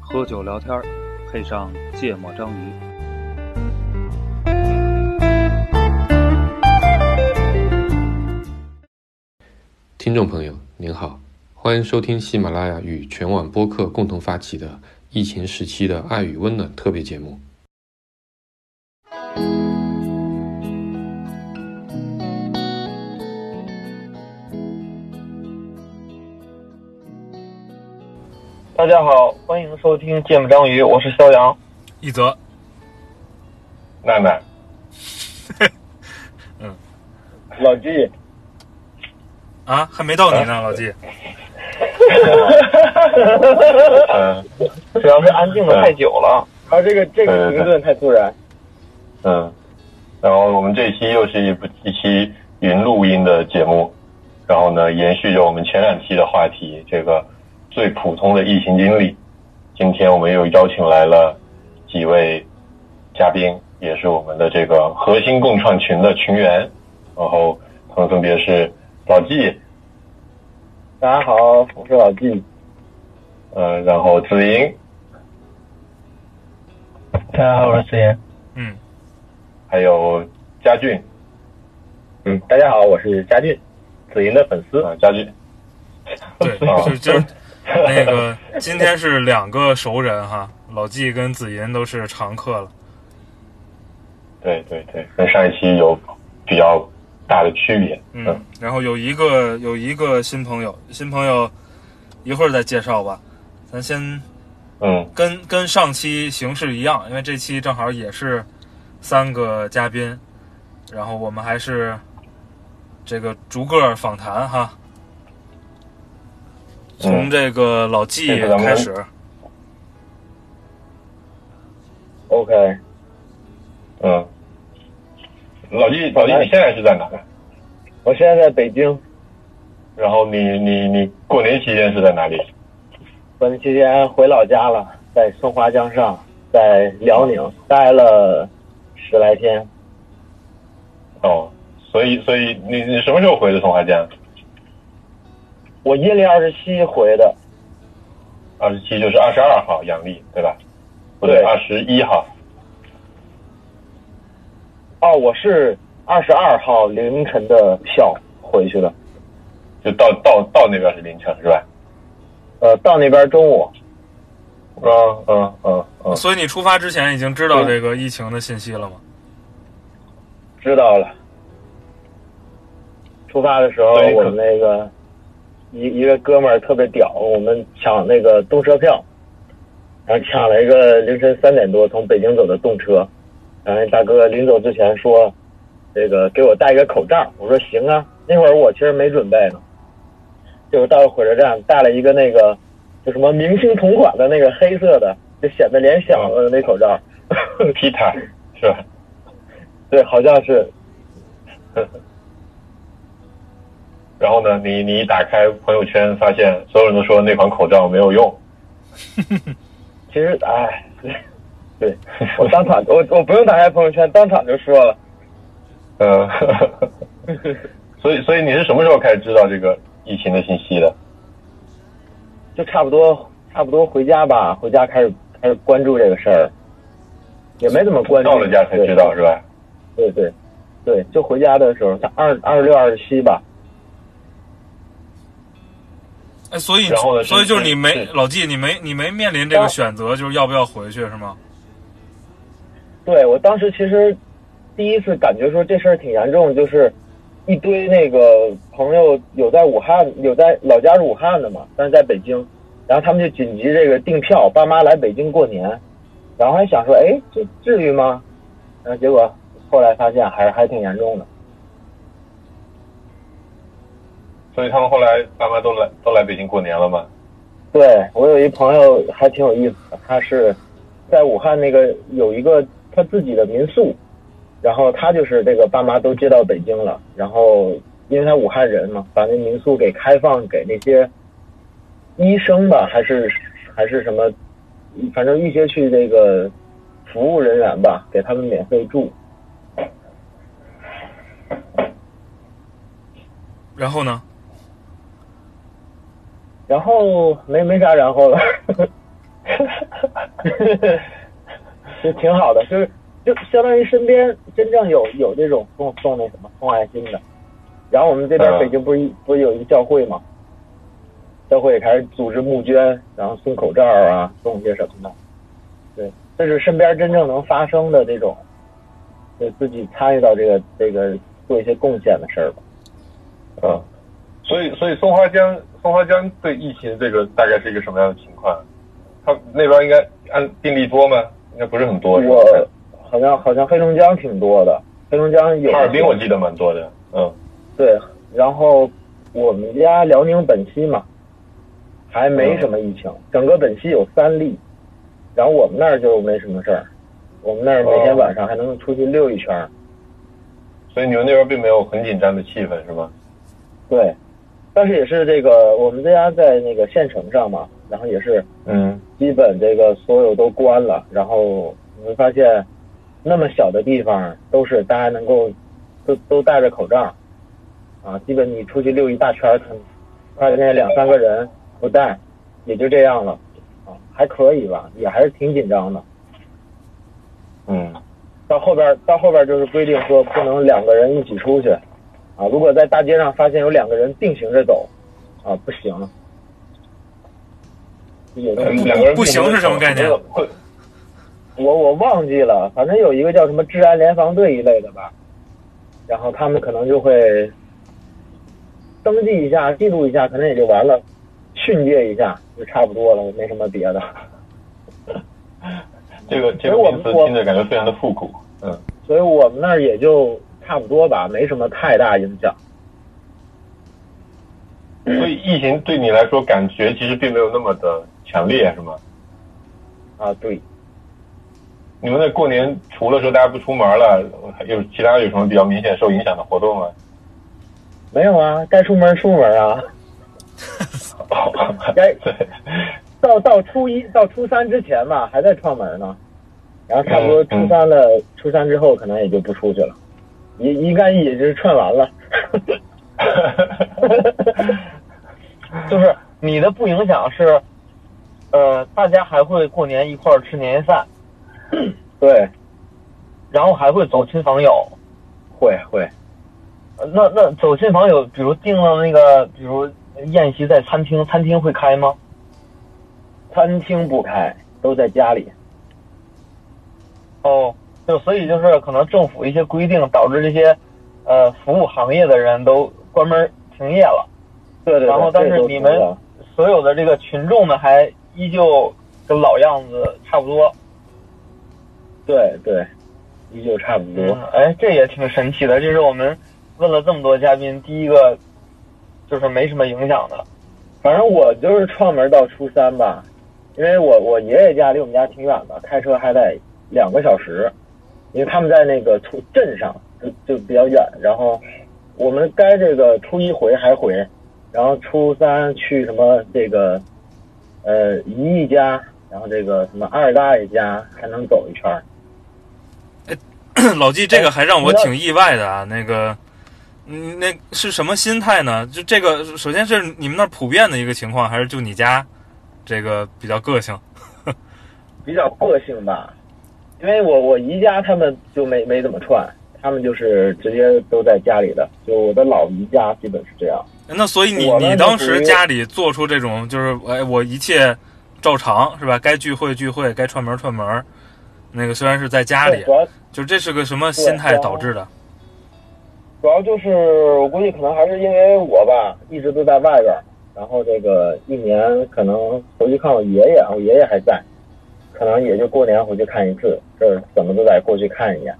喝酒聊天，配上芥末章鱼。听众朋友，您好，欢迎收听喜马拉雅与全网播客共同发起的疫情时期的爱与温暖特别节目。大家好，欢迎收听《芥末章鱼》，我是肖阳。一泽，奈奈，嗯，老纪，啊，还没到你呢，老纪。嗯，主要是安静的太久了，啊，这个这个停顿太突然。嗯，然后我们这期又是一部一期云录音的节目，然后呢，延续着我们前两期的话题，这个最普通的疫情经历。今天我们又邀请来了几位嘉宾，也是我们的这个核心共创群的群员，然后他们分别是老纪，大家好，我是老纪。呃，然后子莹，大家好，我是子莹。嗯，还有佳俊，嗯，大家好，我是佳俊，子莹的粉丝。啊，佳俊，对，啊就就那个，今天是两个熟人哈，老纪跟子银都是常客了。对对对，跟上一期有比较大的区别。嗯，然后有一个有一个新朋友，新朋友一会儿再介绍吧，咱先嗯。跟跟上期形式一样，因为这期正好也是三个嘉宾，然后我们还是这个逐个访谈哈，从这个老纪这个咱们开始。OK，嗯，老弟，老弟，你现在是在哪？我现在在北京，然后你你你过年期间是在哪里？过年期间回老家了，在松花江上，在辽宁待了十来天。哦，所以所以你你什么时候回的松花江？我阴历二十七回的，二十七就是二十二号阳历对吧？不，对二十一号。哦，我是二十二号凌晨的票回去的，就到到到那边是凌晨是吧？呃，到那边中午。嗯嗯嗯嗯，所以你出发之前已经知道这个疫情的信息了吗？知道了。出发的时候，我们那个一一个哥们儿特别屌，我们抢那个动车票，然后抢了一个凌晨三点多从北京走的动车，然后那大哥临走之前说，这个给我戴一个口罩，我说行啊，那会儿我其实没准备呢，结果到了火车站戴了一个那个就什么明星同款的那个黑色的，就显得脸小的那口罩，Peter 是吧？对，好像是 然后呢，你你一打开朋友圈，发现所有人都说那款口罩没有用。其实，哎，对，我当场，我我不用打开朋友圈，当场就说了。呃，所以所以你是什么时候开始知道这个疫情的信息的？就差不多，差不多回家吧，回家开始开始关注这个事儿，也没怎么关注。到了家才知道是吧？对对对，就回家的时候，二二十六、二十七吧。哎，所以然后呢所以就是你没老纪，你没你没面临这个选择，就是要不要回去是吗？对我当时其实第一次感觉说这事儿挺严重，就是一堆那个朋友有在武汉，有在老家是武汉的嘛，但是在北京，然后他们就紧急这个订票，爸妈来北京过年，然后还想说，哎，这至于吗？然后结果后来发现还是还挺严重的。所以他们后来爸妈都来都来北京过年了吗？对我有一朋友还挺有意思的，他是在武汉那个有一个他自己的民宿，然后他就是这个爸妈都接到北京了，然后因为他武汉人嘛，把那民宿给开放给那些医生吧，还是还是什么反正一些去这个服务人员吧，给他们免费住。然后呢？然后没没啥然后了，就挺好的，就是就相当于身边真正有有这种送送那什么送爱心的。然后我们这边嗯北京不是一不是有一个教会吗，教会也开始组织募捐，然后送口罩啊，送些什么的。对，这是身边真正能发生的这种，就自己参与到这个这个做一些贡献的事儿吧。嗯，所以所以松花江松花江对疫情这个大概是一个什么样的情况？它那边应该按病例多吗？应该不是很多，我好像好像黑龙江挺多的，黑龙江有哈尔滨我记得蛮多的，嗯对，然后我们家辽宁本溪嘛，还没什么疫情，整个本溪有三例，然后我们那儿就没什么事儿，我们那儿每天晚上还能出去溜一圈儿。所以你们那边并没有很紧张的气氛，是吗？对，但是也是这个我们家在那个县城上嘛，然后也是嗯基本这个所有都关了，然后你会发现，那么小的地方都是大家能够都都戴着口罩，啊，基本你出去溜一大圈儿，看看见两三个人不戴，也就这样了，啊，还可以吧，也还是挺紧张的。嗯到后边到后边就是规定说不能两个人一起出去，啊，如果在大街上发现有两个人并行着走，啊，不行。两个人不行是什么概念我我忘记了，反正有一个叫什么治安联防队一类的吧，然后他们可能就会登记一下、记录一下，可能也就完了，训诫一下就差不多了，没什么别的。这个这个名词听着感觉非常的复古，嗯所以我们那儿也就差不多吧，没什么太大影响。所以疫情对你来说感觉其实并没有那么的强烈，是吗？啊，对，你们那过年除了说大家不出门了，有其他有什么比较明显受影响的活动吗？没有啊，该出门出门啊。该对，到到初一到初三之前吧，还在串门呢，然后差不多初三了，初三之后可能也就不出去了，一应该也就是串完了。就是你的不影响是，呃，大家还会过年一块儿吃年夜饭，对，然后还会走亲访友。会会，呃那那走亲访友，比如订了那个，比如宴席在餐厅，餐厅会开吗？餐厅不开，都在家里。哦，就所以就是可能政府一些规定导致这些，呃，服务行业的人都关门停业了。对对对。然后，但是你们所有的这个群众呢，还依旧跟老样子差不多。对对，依旧差不多。嗯，哎，这也挺神奇的。这是我们问了这么多嘉宾，第一个就是没什么影响的。反正我就是串门到初三吧，因为我我爷爷家离我们家挺远的，开车还得两个小时，因为他们在那个土镇上，就就比较远。然后我们该这个初一回还回，然后初三去什么这个呃姨姨家，然后这个什么二大爷家还能走一圈儿。老纪，这个还让我挺意外的啊。那个，嗯，那是什么心态呢？就这个，首先是你们那儿普遍的一个情况，还是就你家这个比较个性？比较个性吧，因为我我姨家他们就没没怎么串，他们就是直接都在家里的，就我的老姨家基本是这样。那所以你你当时家里做出这种就是哎，我一切照常是吧？该聚会聚会，该串门串门。那个虽然是在家里就这是个什么心态导致的？主要就是我估计可能还是因为我吧，一直都在外边儿，然后这个一年可能回去看我爷爷，我爷爷还在，可能也就过年回去看一次，这怎么都得过去看一眼。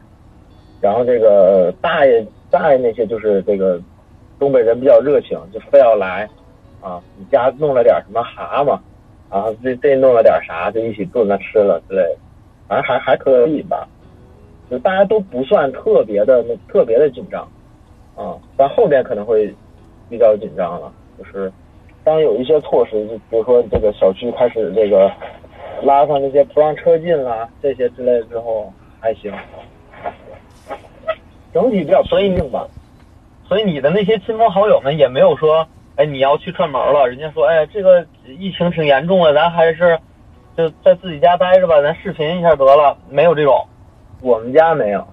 然后这个大爷大爷那些就是这个东北人比较热情，就非要来啊，你家弄了点什么蛤蟆，然后这这弄了点啥，就一起炖了吃了之类的，反正还还可以吧。就大家都不算特别的那特别的紧张，啊，但后边可能会比较紧张了。就是当有一些措施，就比如说这个小区开始这个 拉上那些不让车进啦，这些之类之后还行，整体比较平静吧。所以你的那些亲朋好友们也没有说，哎，你要去串门了。人家说，哎，这个疫情挺严重的，咱还是就在自己家待着吧，咱视频一下得了。没有这种。我们家没有。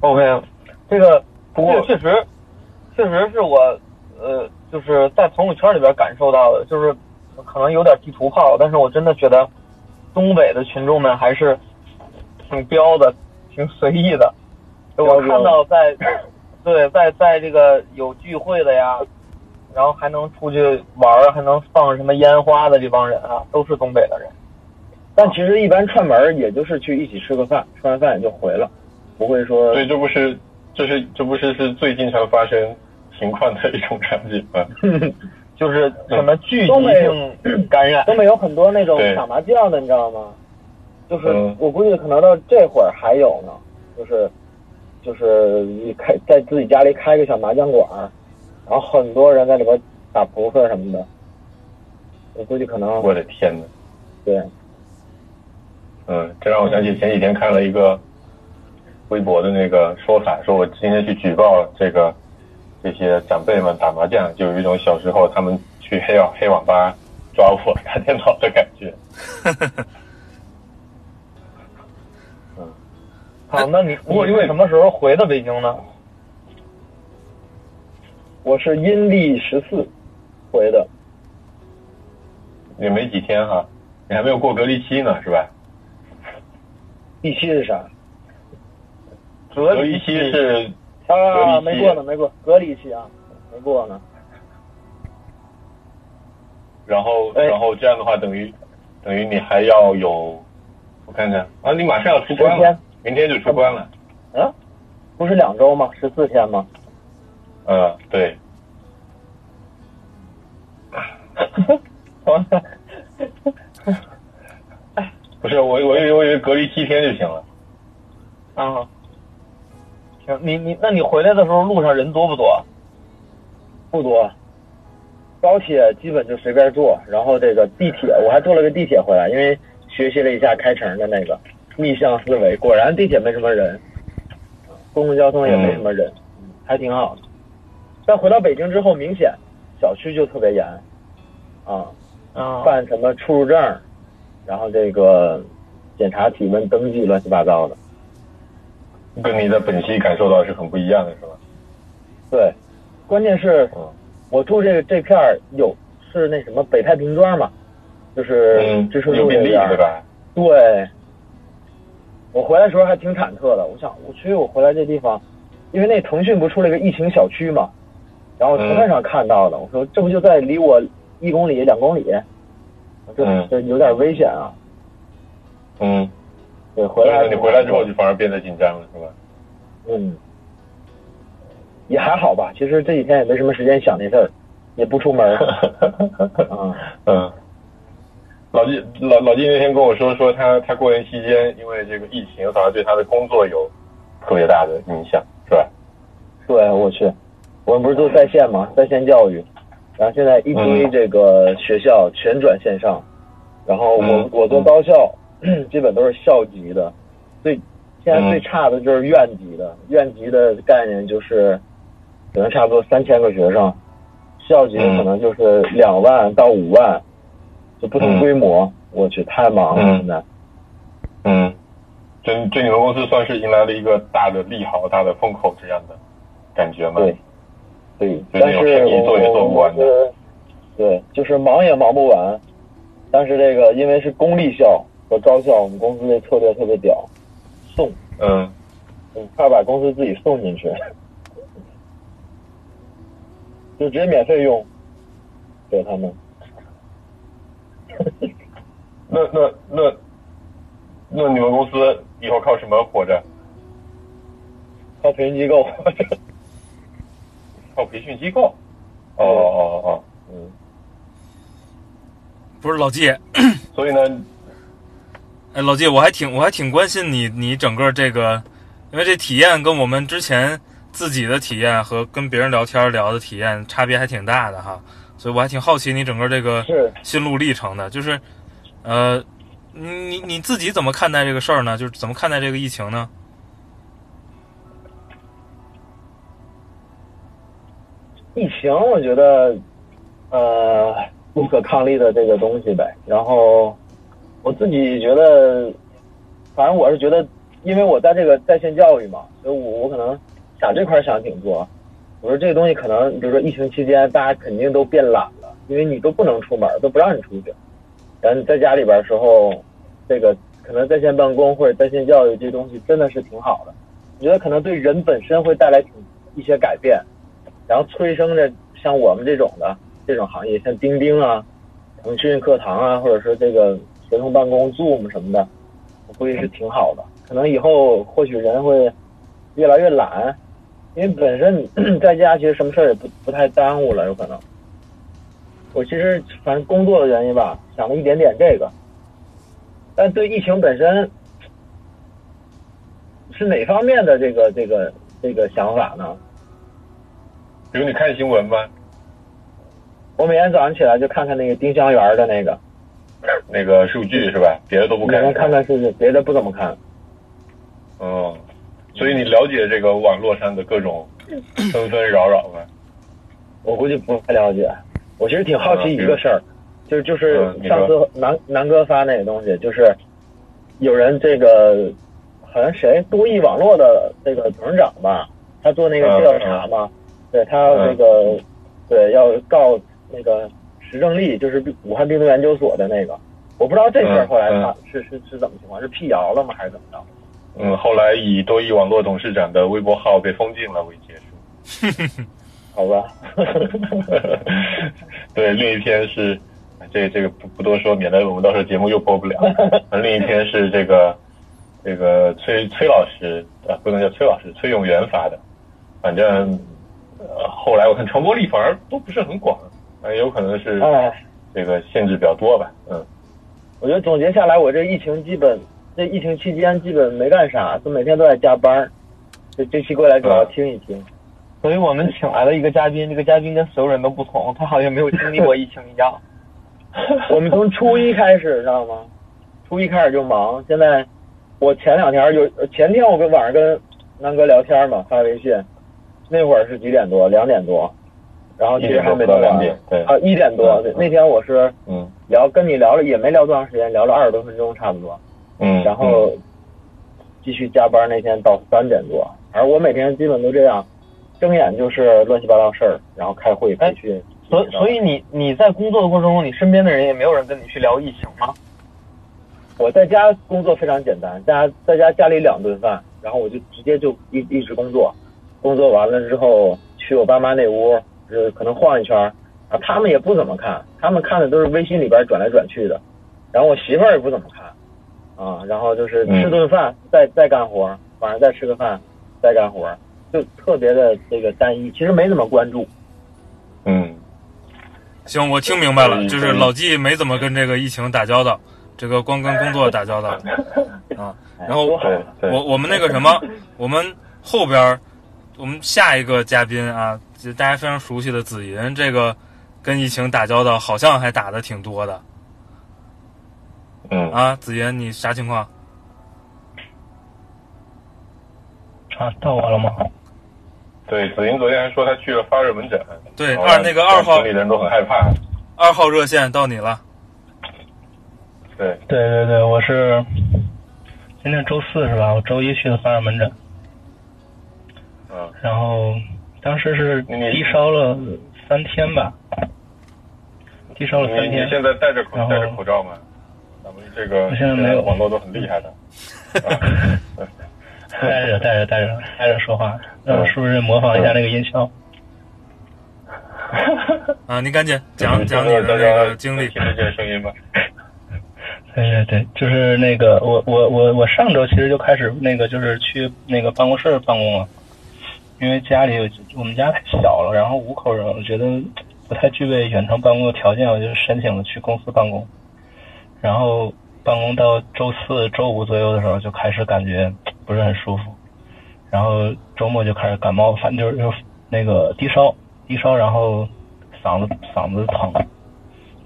OK，这个不过确实，确实是我呃，就是在朋友圈里边感受到的，就是可能有点地图炮，但是我真的觉得东北的群众们还是挺彪的，挺随意的。我看到 在对在在这个有聚会的呀，然后还能出去玩儿，还能放什么烟花的这帮人啊，都是东北的人。但其实一般串门儿也就是去一起吃个饭，吃完饭也就回了，不会说对，这不是，这是这不是是最经常发生情况的一种场景吗？就是什么聚集东北性感染。东北有很多那种打麻将的，你知道吗？就是嗯我估计可能到这会儿还有呢，就是就是你开在自己家里开个小麻将馆儿，然后很多人在里边打扑克什么的，我估计可能我的天呐，对，嗯，这让我想起前几天看了一个微博的那个说法，说我今天去举报这个这些长辈们打麻将，就有一种小时候他们去黑网黑网吧抓我打电脑的感觉。好，那你你什么时候回的北京呢？我是阴历十四回的，也没几天哈，你还没有过隔离期呢，是吧？第七是啥？隔隔离期是隔啊，没过呢，没过隔离期啊，没过呢。然后，哎然后这样的话，等于等于你还要有，我看看啊，你马上要出关了明天就出关了。啊，不是两周吗？十四天吗？嗯，对，不是我我以为我以为隔离七天就行了。啊，行，你你那你回来的时候路上人多不多？不多，高铁基本就随便坐，然后这个地铁我还坐了个地铁回来，因为学习了一下开城的那个逆向思维，果然地铁没什么人，公共交通也没什么人，嗯还挺好的。但回到北京之后，明显小区就特别严，啊，啊，办什么出入证，然后这个检查体温、登记乱七八糟的。跟你在本溪感受到是很不一样的，是吧？对，关键是嗯我住这个这片儿有是那什么北太平庄嘛，就是嗯，知春有便利路那边儿对吧？对，我回来的时候还挺忐忑的。我想，我去，我回来这地方，因为那腾讯不出了一个疫情小区嘛，然后图片上看到的，我说这不就在离我一公里、两公里，这嗯这有点危险啊。嗯，对，回来你回来之后就反而变得紧张了，是吧？嗯，也还好吧。其实这几天也没什么时间想那事儿，也不出门儿。啊，嗯，老季老老季那天跟我说，说他他过年期间因为这个疫情，好像对他的工作有特别大的影响，是吧？对，我去，我们不是都在线吗？在线教育，然后现在一堆嗯这个学校全转线上，然后我、嗯我做高校，基本都是校级的，最现在最嗯差的就是院级的，院级的概念就是可能差不多三千个学生，校级可能就是两万到五万，就不同嗯规模。我去，太忙了，嗯现在。嗯，这这你们公司算是迎来了一个大的利好、大的风口这样的感觉吗？对，对，就但是那种生意我做也做不完的对，就是忙也忙不完。但是这个因为是公立校和高校，我们公司这策略特别屌，送，嗯，嗯，怕把公司自己送进去，就直接免费用给他们。那那那那你们公司以后靠什么活着？靠培训机构，靠培训机构？哦哦哦，嗯，不是老季，所以呢，哎，老季，我还挺我还挺关心你你整个这个，因为这体验跟我们之前自己的体验和跟别人聊天聊的体验差别还挺大的哈，所以我还挺好奇你整个这个是心路历程的。就是呃，你你自己怎么看待这个事儿呢？就是怎么看待这个疫情呢？疫情，我觉得，呃，不可抗力的这个东西呗。然后，我自己觉得，反正我是觉得，因为我在这个在线教育嘛，所以我我可能想这块想挺多。我说这个东西可能，比如说疫情期间，大家肯定都变懒了，因为你都不能出门，都不让你出去。然后你在家里边的时候，这个可能在线办公或者在线教育这东西真的是挺好的。我觉得可能对人本身会带来挺一些改变。然后催生着像我们这种的这种行业，像钉钉啊、腾讯课堂啊，或者是这个协同办公 Zoom 什么的，我估计是挺好的。可能以后或许人会越来越懒，因为本身你 在家其实什么事儿也不不太耽误了，有可能。我其实反正工作的原因吧，想了一点点这个，但对疫情本身是哪方面的这个这个这个想法呢？比如你看新闻吗？我每天早上起来就看看那个丁香园的那个，那个数据是吧？别的都不看。看看数据，别的不怎么看。哦，所以你了解这个网络上的各种纷纷扰扰吗？我估计不太了解。我其实挺好奇一个事儿，就是就是上次南南哥发那个东西，就是有人这个好像谁多益网络的这个董事长吧，他做那个调查嘛。对他那个，对要告那个石正丽，就是武汉病毒研究所的那个，我不知道这事儿后来他是是是怎么情况，是辟谣了吗，还是怎么着？嗯，后来以多益网络董事长的微博号被封禁了为结束。好吧。对，另一篇是，这这个不不多说，免得我们到时候节目又播不了。另一篇是这个这个崔崔老师啊，不能叫崔老师，崔永元发的，反正。呃，后来我看传播力反而都不是很广，呃，有可能是这个限制比较多吧。嗯，我觉得总结下来，我这疫情基本这疫情期间基本没干啥，就每天都在加班。这这期过来主要听一听，所以我们请来了一个嘉宾，这个嘉宾跟所有人都不同，他好像没有经历过疫情一样。我们从初一开始，知道吗？初一开始就忙，现在我前两天就前天我跟晚上跟南哥聊天嘛，发微信。那会儿是几点多？两点多，然后其实还没到两点，对啊，一点多。那天我是嗯聊跟你聊了也没聊多长时间，聊了二十多分钟差不多，嗯，然后继续加班。那天到三点多，而我每天基本都这样，睁眼就是乱七八糟事儿，然后开会培训。所所以你你在工作的过程中，你身边的人也没有人跟你去聊疫情吗？我在家工作非常简单，家在家家里两顿饭，然后我就直接就一一直工作。工作完了之后，去我爸妈那屋，呃，可能晃一圈啊。他们也不怎么看，他们看的都是微信里边转来转去的。然后我媳妇儿也不怎么看，啊，然后就是吃顿饭，再再干活，晚上再吃个饭，再干活，就特别的这个单一，其实没怎么关注。嗯，行，我听明白了，就是老纪没怎么跟这个疫情打交道，这个光跟工作打交道 啊。然后我我们那个什么，我们后边。我们下一个嘉宾啊，就大家非常熟悉的紫银，这个跟疫情打交道，好像还打的挺多的。嗯啊，紫妍，你啥情况？啊，到我了吗？对，紫银昨天还说他去了发热门诊。对，二那个二号村里的人都很害怕。二号热线到你了。对对对对，我是今天周四是吧？我周一去的发热门诊。嗯然后当时是低烧了三天吧，低烧了三天。你现在戴着口戴着口罩吗？这个现在没有网络都很厉害的。带着带着带着带着说话，那是不是模仿一下那个音效？啊，你赶紧讲讲你的那个经历，听得见声音吧？对对对，就是那个我我我我上周其实就开始那个就是去那个办公室办公了。因为家里我们家太小了，然后五口人，我觉得不太具备远程办公的条件，我就申请了去公司办公。然后办公到周四周五左右的时候，就开始感觉不是很舒服，然后周末就开始感冒，反正就是就那个低烧，低烧，然后嗓子嗓子疼，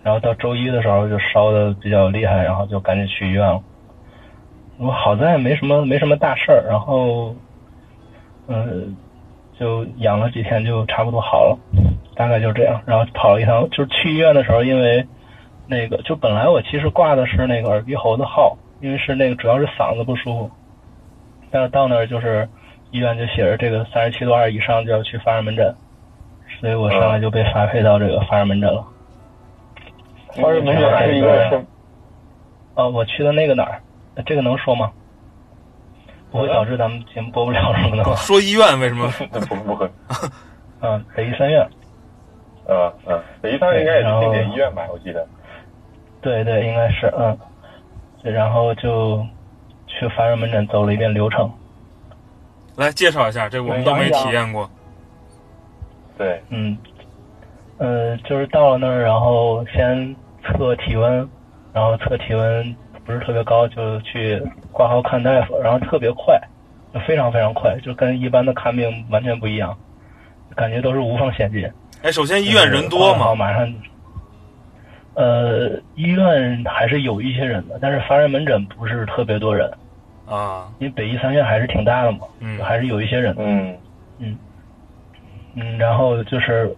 然后到周一的时候就烧的比较厉害，然后就赶紧去医院了。我好在没什么没什么大事儿，然后，嗯，就养了几天就差不多好了，大概就这样。然后跑了一趟，就是去医院的时候，因为那个就本来我其实挂的是那个耳鼻喉的号，因为是那个主要是嗓子不舒服，但是到那儿就是医院就写着这个三十七度二以上就要去发热门诊，所以我上来就被发配到这个发热门诊了。发热门诊是一个什？哦，我去的那个哪儿？这个能说吗？不会导致咱们节目播不了什么的吗？说医院为什么？不不会。嗯，北医三院。嗯嗯，北医三院应该也是经典医院吧？我记得。对对，应该是嗯。然后就去发热门诊走了一遍流程。来介绍一下，这我们都没体验过。对。嗯。呃，就是到了那儿，然后先测体温，然后测体温。不是特别高，就去挂号看大夫，然后特别快，就非常非常快，就跟一般的看病完全不一样，感觉都是无缝衔接。哎，首先医院人多嘛？马上，呃，医院还是有一些人的，但是发热门诊不是特别多人啊，因为北医三院还是挺大的嘛，嗯，还是有一些人，嗯嗯嗯，然后就是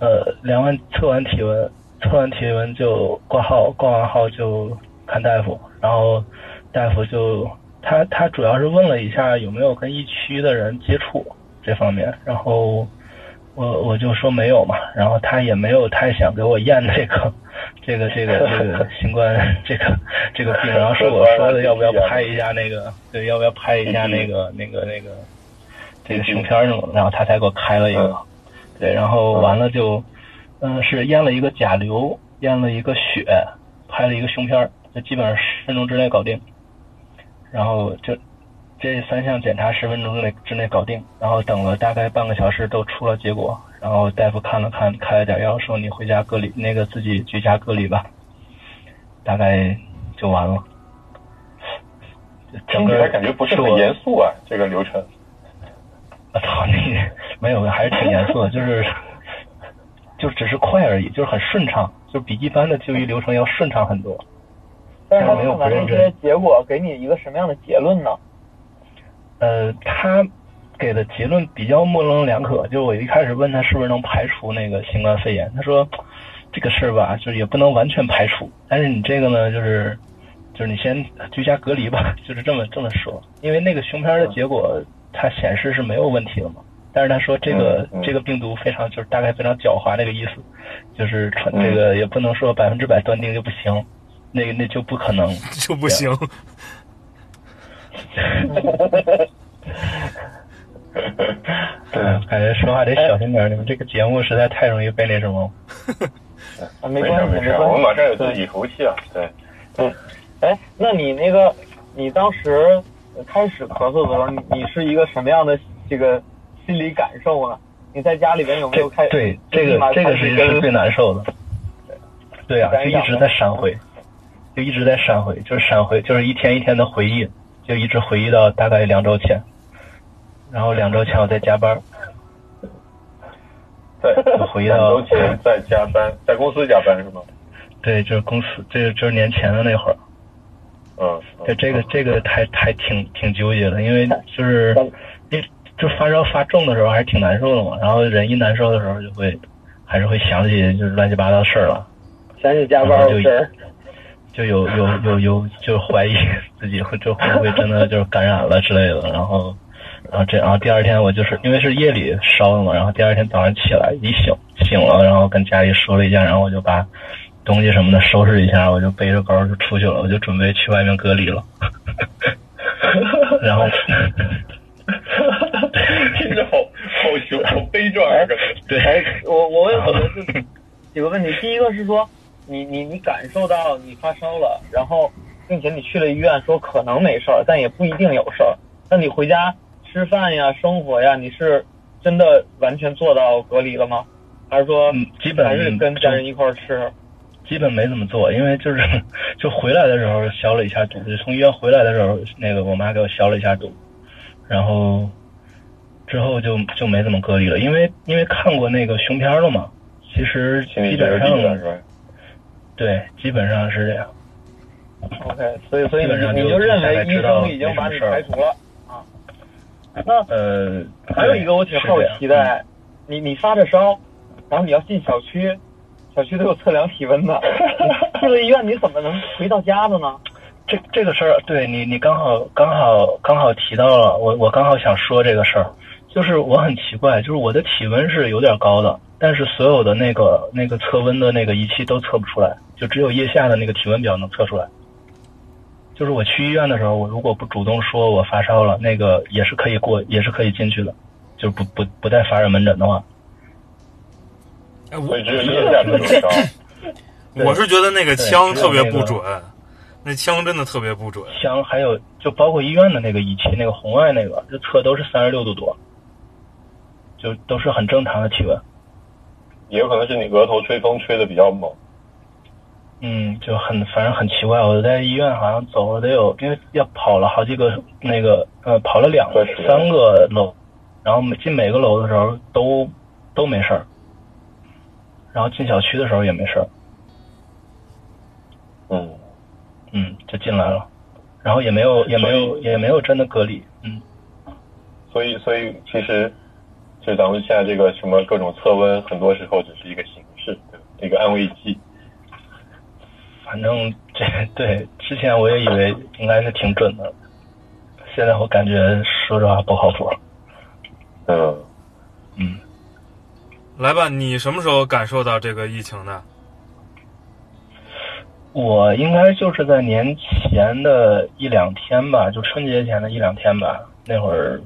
呃量完测完体温，测完体温就挂号，挂完号就。看大夫，然后大夫就他他主要是问了一下有没有跟疫区的人接触这方面，然后我我就说没有嘛，然后他也没有太想给我验这个这个这个这个新冠这个这个病，然后是我说的要不要拍一下那个对要不要拍一下那个那个那个这个胸片什么，然后他才给我开了一个，对，然后完了就嗯是验了一个甲流，验了一个血，拍了一个胸片。就基本上十分钟之内搞定，然后就这三项检查十分钟之内之内搞定，然后等了大概半个小时都出了结果，然后大夫看了看，开了点药，说你回家隔离，那个自己居家隔离吧，大概就完了。听起来感觉不是很严肃啊，这个流程。我操你！没有，还是挺严肃的，就是就只是快而已，就是很顺畅，就比一般的就医流程要顺畅很多。但是他看完这些结果，给你一个什么样的结论呢？呃，他给的结论比较模棱两可。就我一开始问他是不是能排除那个新冠肺炎，他说这个事儿吧，就是也不能完全排除。但是你这个呢，就是就是你先居家隔离吧，就是这么这么说。因为那个胸片的结果，它显示是没有问题的嘛。但是他说这个这个病毒非常就是大概非常狡猾，那个意思就是传这个也不能说百分之百断定就不行。那个那就不可能，就不行。对，感觉说话得小心点。你们这个节目实在太容易被那什么。没关系，没事，我们马上有自己服务器了。对，对。哎，那你那个，你当时开始咳嗽的时候，你是一个什么样的这个心理感受呢？你在家里边有没有开？对，这个这个是是最难受的。对啊，就一直在闪回。就一直在闪回，就是闪回，就是一天一天的回忆，就一直回忆到大概两周前，然后两周前我在加班，对，回忆到两周前在加班，在公司加班是吗？对，就是公司，这就是年前的那会儿，嗯，对这个这个还还挺挺纠结的，因为就是因就发烧发重的时候还是挺难受的嘛，然后人一难受的时候就会还是会想起就是乱七八糟事儿了，想起加班的事儿。就有有有有，就怀疑自己会就会不会真的就是感染了之类的，然后，然后这然后第二天我就是因为是夜里烧的嘛，然后第二天早上起来一醒醒了，然后跟家里说了一下，然后我就把东西什么的收拾一下，我就背着包就出去了，我就准备去外面隔离了。然后，听着好好凶好悲壮啊！对，哎我我问可能是几个问题，第一个是说。你你你感受到你发烧了，然后并且你去了医院，说可能没事儿，但也不一定有事儿。那你回家吃饭呀、生活呀，你是真的完全做到隔离了吗？还是说基本还是跟家人一块儿吃？基本没怎么做，因为就是 就回来的时候消了一下毒，就从医院回来的时候，那个我妈给我消了一下毒，然后之后就就没怎么隔离了，因为因为看过那个胸片了嘛，其实基本上。对，基本上是这样。OK，所以所以你你就认为医生已经把你排除了呃，还有一个我挺好奇的，你你发着烧，然后你要进小区，小区都有测量体温的，进了医院你怎么能回到家的呢？这这个事儿，对你你刚好刚好刚好提到了，我我刚好想说这个事儿，就是我很奇怪，就是我的体温是有点高的，但是所有的那个那个测温的那个仪器都测不出来，就只有腋下的那个体温表能测出来。就是我去医院的时候，我如果不主动说我发烧了，那个也是可以过，也是可以进去的，就是不不不带发热门诊的话。我只有腋下能烧。我是觉得那个枪特别不准，那枪真的特别不准。枪还有就包括医院的那个仪器，那个红外那个，这测都是三十六度多，就都是很正常的体温。也有可能是你额头吹风吹的比较猛。嗯，就很反正很奇怪，我在医院好像走了得有，因为要跑了好几个那个呃，跑了两三个楼，然后进每个楼的时候都都没事儿，然后进小区的时候也没事儿，嗯。嗯，就进来了，然后也没有也没有也没有真的隔离，嗯，所以所以其实就咱们现在这个什么各种测温，很多时候只是一个形式，一个安慰剂。反正这 对之前我也以为应该是挺准的，现在我感觉说实话不靠谱。嗯嗯，来吧，你什么时候感受到这个疫情的？我应该就是在年前的一两天吧，就春节前的一两天吧。那会儿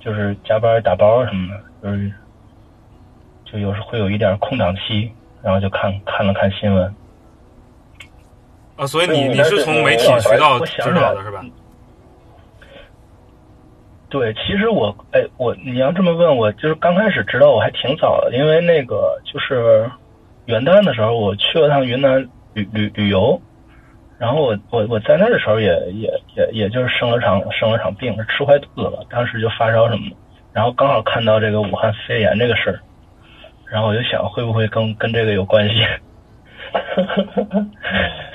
就是加班打包什么的，就是就有时会有一点空档期，然后就看看了看新闻。啊，所以你你是从媒体渠道知道的是吧？对，其实我哎，我你要这么问我，就是刚开始知道我还挺早的，因为那个就是元旦的时候我去了趟云南旅旅旅游，然后我我我在那的时候也也也也就是生了场生了场病，吃坏肚子了，当时就发烧什么的，然后刚好看到这个武汉肺炎这个事儿，然后我就想会不会跟跟这个有关系。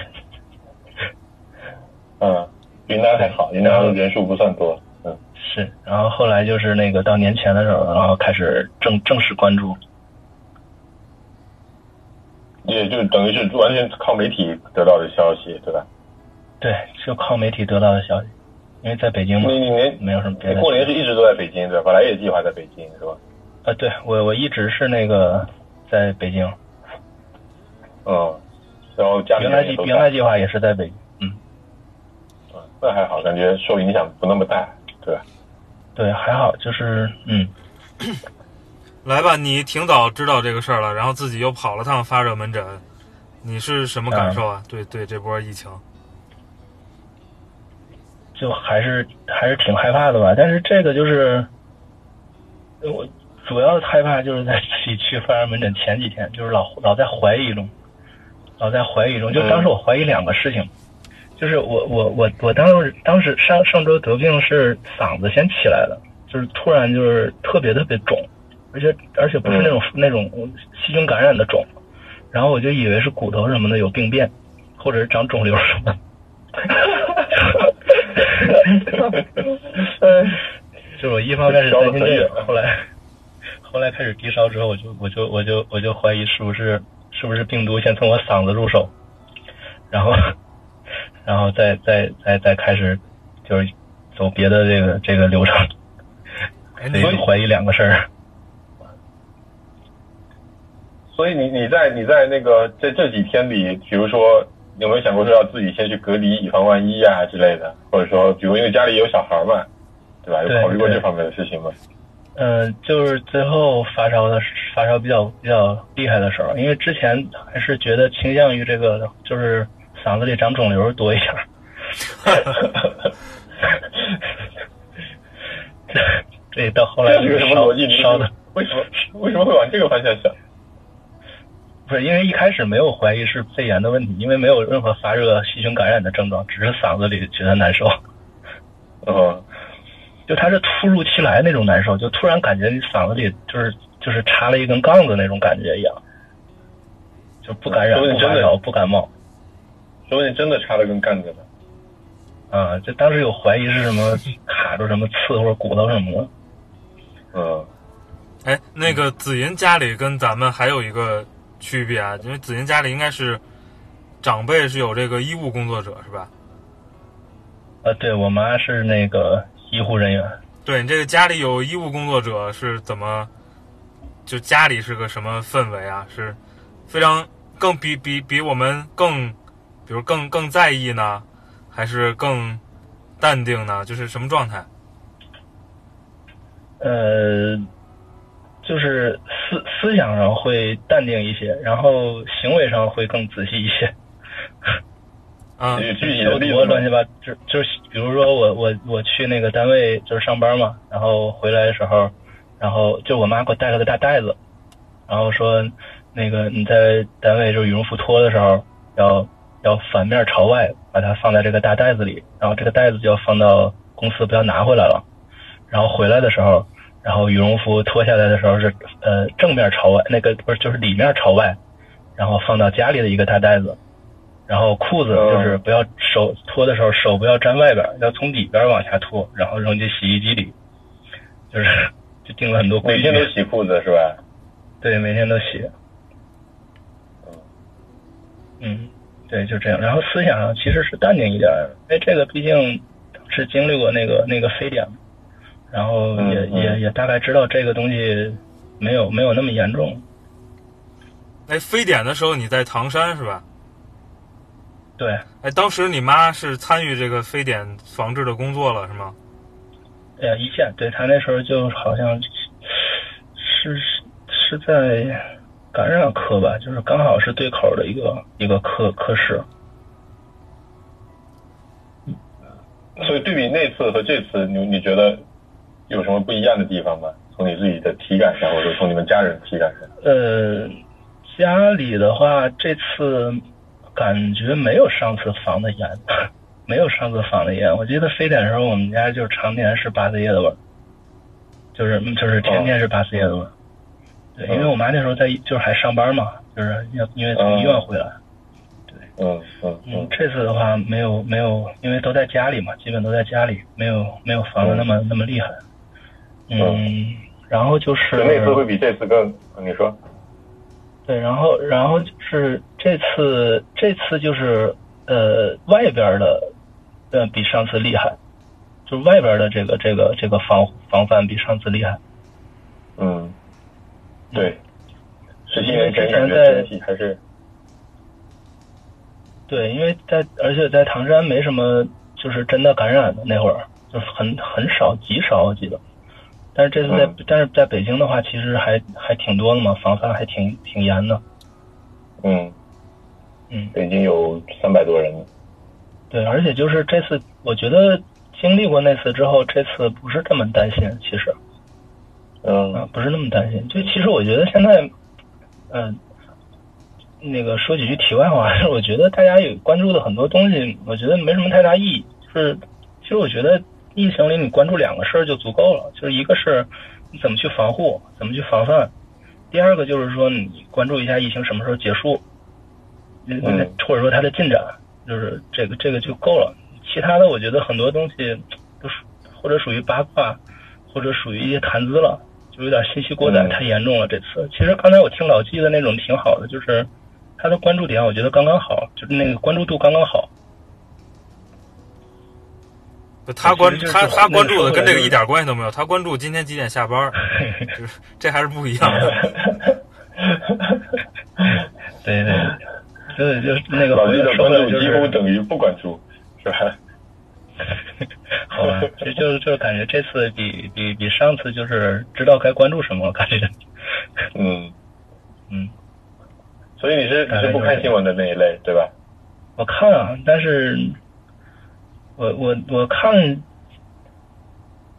嗯，云南还好，云南人数不算多。嗯，是。然后后来就是那个到年前的时候，然后开始正正式关注。也就等于是完全靠媒体得到的消息，对吧？对，就靠媒体得到的消息，因为在北京嘛。你你年没有什么别的。过年是一直都在北京对吧？本来也计划在北京是吧？啊，对我我一直是那个在北京。嗯，然后家里原来计原来计划也是在北京。那还好，感觉受影响不那么大，对吧？对，还好，就是嗯。来吧，你挺早知道这个事儿了，然后自己又跑了趟发热门诊，你是什么感受啊？对对，这波疫情，就还是还是挺害怕的吧。但是这个就是，我主要害怕就是在自己去发热门诊前几天，就是老老在怀疑中，老在怀疑中。就当时我怀疑两个事情。就是我我我我当时当时上上周得病是嗓子先起来的，就是突然就是特别特别肿，而且而且不是那种那种细菌感染的肿，然后我就以为是骨头什么的有病变，或者是长肿瘤什么，就我一方面是担心这个，后来后来开始低烧之后，我就我就我就我就怀疑是不是是不是病毒先从我嗓子入手，然后。然后再再再再开始，就是走别的这个这个流程，所以怀疑两个事儿。所以你你在你在那个这这几天里，比如说有没有想过说要自己先去隔离，以防万一啊之类的？或者说，比如因为家里有小孩嘛，对吧？有考虑过这方面的事情吗？嗯，就是最后发烧的发烧比较比较厉害的时候，因为之前还是觉得倾向于这个就是。嗓子里长肿瘤多一点，这这到后来这个什么逻辑？烧的为什么为什么会往这个方向想？不是因为一开始没有怀疑是肺炎的问题，因为没有任何发热、细菌感染的症状，只是嗓子里觉得难受。嗯，就他是突如其来那种难受，就突然感觉你嗓子里就是就是插了一根杠子那种感觉一样。就不感染、不发烧、不感冒。说不定真的插的跟干子呢。啊，就当时有怀疑是什么卡住什么刺或者骨头什么的。嗯。哎，那个紫银家里跟咱们还有一个区别啊，因为紫银家里应该是长辈是有这个医务工作者是吧？呃，对我妈是那个医护人员。对你这个家里有医务工作者是怎么？就家里是个什么氛围啊？是非常更比比比我们更，比如更更在意呢，还是更淡定呢？就是什么状态？呃，就是思思想上会淡定一些，然后行为上会更仔细一些。啊，具体的多乱七八就就是比如说我我我去那个单位就是上班嘛，然后回来的时候。然后就我妈给我带了个大袋子，然后说，那个你在单位就是羽绒服脱的时候，要要反面朝外把它放在这个大袋子里，然后这个袋子就要放到公司，不要拿回来了。然后回来的时候，然后羽绒服脱下来的时候是呃正面朝外，那个不是就是里面朝外，然后放到家里的一个大袋子。然后裤子就是不要手脱的时候手不要沾外边，要从里边往下脱，然后扔进洗衣机里，就是。就定了很多规矩，每天都洗裤子是吧？对，每天都洗。嗯，对，就这样。然后思想上其实是淡定一点，因为这个毕竟是经历过那个那个非典，然后也也也大概知道这个东西没有没有那么严重。哎，非典的时候你在唐山是吧？对。哎，当时你妈是参与这个非典防治的工作了是吗？呃，一线，对她那时候就好像是是在感染科吧，就是刚好是对口的一个一个科科室。所以对比那次和这次，你你觉得有什么不一样的地方吗？从你自己的体感上，或者从你们家人体感上？呃，家里的话，这次感觉没有上次防的严。没有上次防的严，我记得非典的时候，我们家就常年是八四叶的味儿，就是就是天天是八四叶的味儿。对，因为我妈那时候在就是还上班嘛，就是要因为从医院回来。对，嗯嗯嗯。这次的话没有没有，因为都在家里嘛，基本都在家里，没有没有防的那么那么厉害。嗯，然后就是。那次会比这次更？你说。对，然后然后就是这次这次就是呃外边的。嗯，比上次厉害，就外边的这个这个这个防防范比上次厉害。嗯，对，是因为之前在还是？对，因为在而且在唐山没什么就是真的感染的那会儿，就很很少极少我记得，但是这次在但是在北京的话，其实还还挺多的嘛，防范还挺挺严的。嗯嗯，北京有三百多人。对，而且就是这次，我觉得经历过那次之后，这次不是这么担心。其实，嗯，不是那么担心。就其实我觉得现在，嗯，那个说几句题外话，是 我觉得大家有关注的很多东西，我觉得没什么太大意义。就是，其实我觉得疫情里你关注两个事儿就足够了，就是一个是你怎么去防护，怎么去防范；第二个就是说你关注一下疫情什么时候结束，嗯，或者说它的进展。就是这个这个就够了，其他的我觉得很多东西都属或者属于八卦，或者属于一些谈资了，就有点信息过载太严重了。这次其实刚才我听老纪的那种挺好的，就是他的关注点我觉得刚刚好，就是那个关注度刚刚好。他关他他关注的跟这个一点关系都没有，他关注今天几点下班，就是这还是不一样的。对对。对，就是那个老纪的关注几乎等于不关注，是吧？好吧，就就就是感觉这次比比比上次就是知道该关注什么，感觉。嗯 嗯，所以你是你是不看新闻的那一类，对吧？我看啊，但是我我我看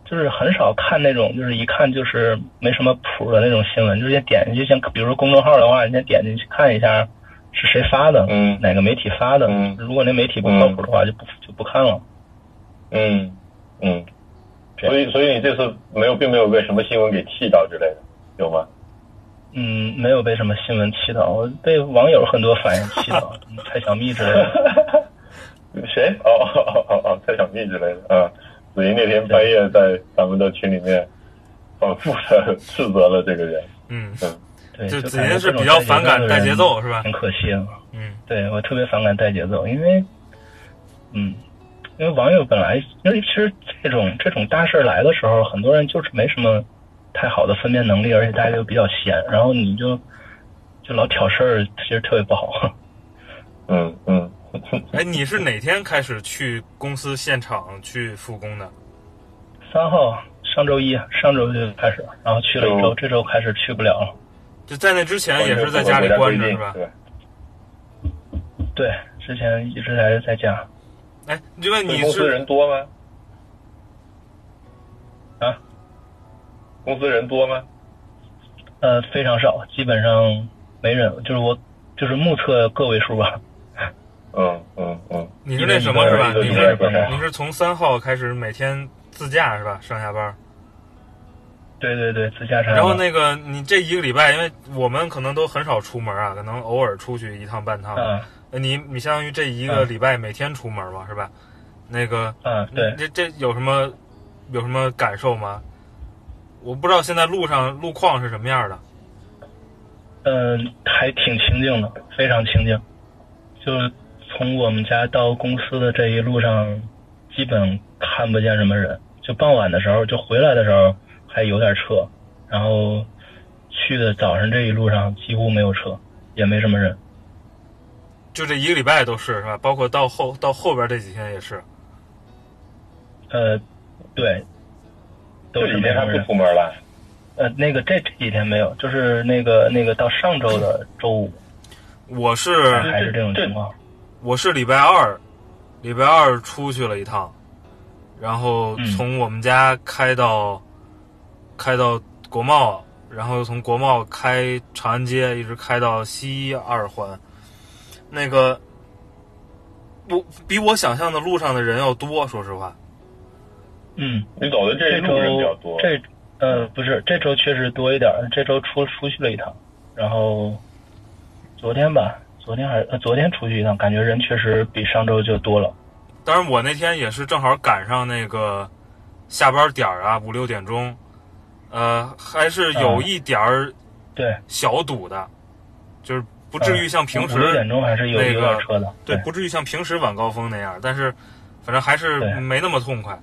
就是很少看那种，就是一看就是没什么谱的那种新闻，就是先点进去，像比如说公众号的话，你先点进去看一下。是谁发的？嗯，哪个媒体发的？嗯，如果那媒体不靠谱的话，就不就不看了。嗯嗯，所以所以你这次没有，并没有被什么新闻给气到之类的，有吗？嗯，没有被什么新闻气到，我被网友很多反应气到，蔡小蜜之类的。谁？哦哦哦哦，蔡小蜜之类的啊。子怡那天半夜在咱们的群里面反复的斥责了这个人。嗯嗯，对，就子怡是比较反感带节奏是吧？很可惜。嗯，对我特别反感带节奏，因为，嗯，因为网友本来，因为其实这种这种大事来的时候，很多人就是没什么太好的分辨能力，而且大家又比较闲，然后你就就老挑事儿，其实特别不好。嗯嗯。哎，你是哪天开始去公司现场去复工的？三号，上周一，上周就开始，然后去了一周，这周开始去不了了。就在那之前也是在家里关着是吧？对，之前一直还是在家。哎，就问你公司人多吗？啊？公司人多吗？呃，非常少，基本上没人，就是我，就是目测个位数吧。嗯嗯嗯。你是那什么是吧？你是你是从三号开始每天自驾是吧？上下班。对对对，自驾车。然后那个，你这一个礼拜，因为我们可能都很少出门啊，可能偶尔出去一趟半趟。嗯。你你相当于这一个礼拜每天出门嘛，是吧？那个。嗯，对。这这有什么有什么感受吗？我不知道现在路上路况是什么样的。嗯，还挺清静的，非常清静。就从我们家到公司的这一路上，基本看不见什么人。就傍晚的时候，就回来的时候。还有点车，然后去的早上这一路上几乎没有车，也没什么人。就这一个礼拜都是是吧？包括到后到后边这几天也是。呃，对，都是这几天他不出门了。呃，那个这这几天没有，就是那个那个到上周的周五。我是还是这种情况。我是礼拜二，礼拜二出去了一趟，然后从我们家开到。开到国贸，然后又从国贸开长安街，一直开到西二环。那个，我比我想象的路上的人要多，说实话。嗯，你走的这一周人比较多。这，呃，不是，这周确实多一点。这周出出去了一趟，然后昨天吧，昨天还呃昨天出去一趟，感觉人确实比上周就多了。当然，我那天也是正好赶上那个下班点儿啊，五六点钟。呃，还是有一点儿对小堵的，就是不至于像平时五点钟还是有那个车的，对，不至于像平时晚高峰那样，但是反正还是没那么痛快。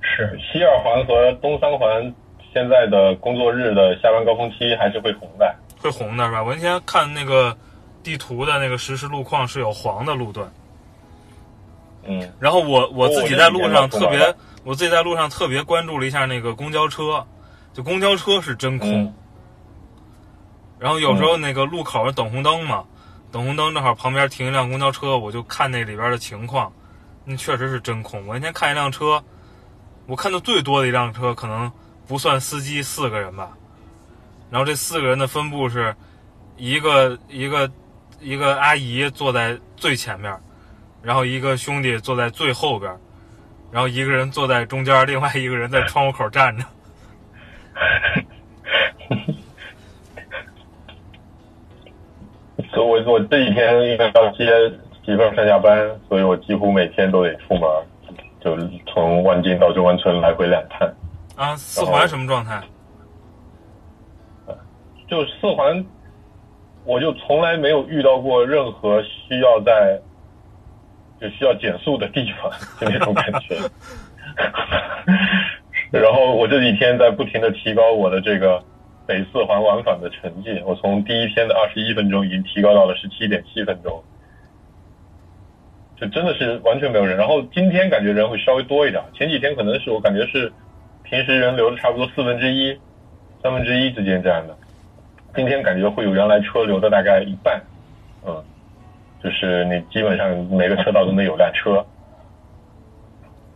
是西二环和东三环现在的工作日的下班高峰期还是会红的，会红的是吧？我那天看那个地图的那个实时路况是有黄的路段，嗯，然后我我自己在路上特别。我自己在路上特别关注了一下那个公交车，就公交车是真空。然后有时候那个路口等红灯嘛，等红灯正好旁边停一辆公交车，我就看那里边的情况，那确实是真空。我那天看一辆车，我看的最多的一辆车可能不算司机四个人吧，然后这四个人的分布是，一个一个一个阿姨坐在最前面，然后一个兄弟坐在最后边。然后一个人坐在中间，另外一个人在窗户口站着。所以，我我这几天因为要接媳妇上下班，所以我几乎每天都得出门，就从万金到中关村来回两趟。啊，四环什么状态？就四环，我就从来没有遇到过任何需要在。就需要减速的地方，就那种感觉。然后我这几天在不停的提高我的这个北四环往返的成绩，我从第一天的二十一分钟已经提高到了十七点七分钟，就真的是完全没有人。然后今天感觉人会稍微多一点，前几天可能是我感觉是平时人流的差不多四分之一、三分之一之间这样的，今天感觉会有原来车流的大概一半，嗯。就是你基本上每个车道都能有辆车。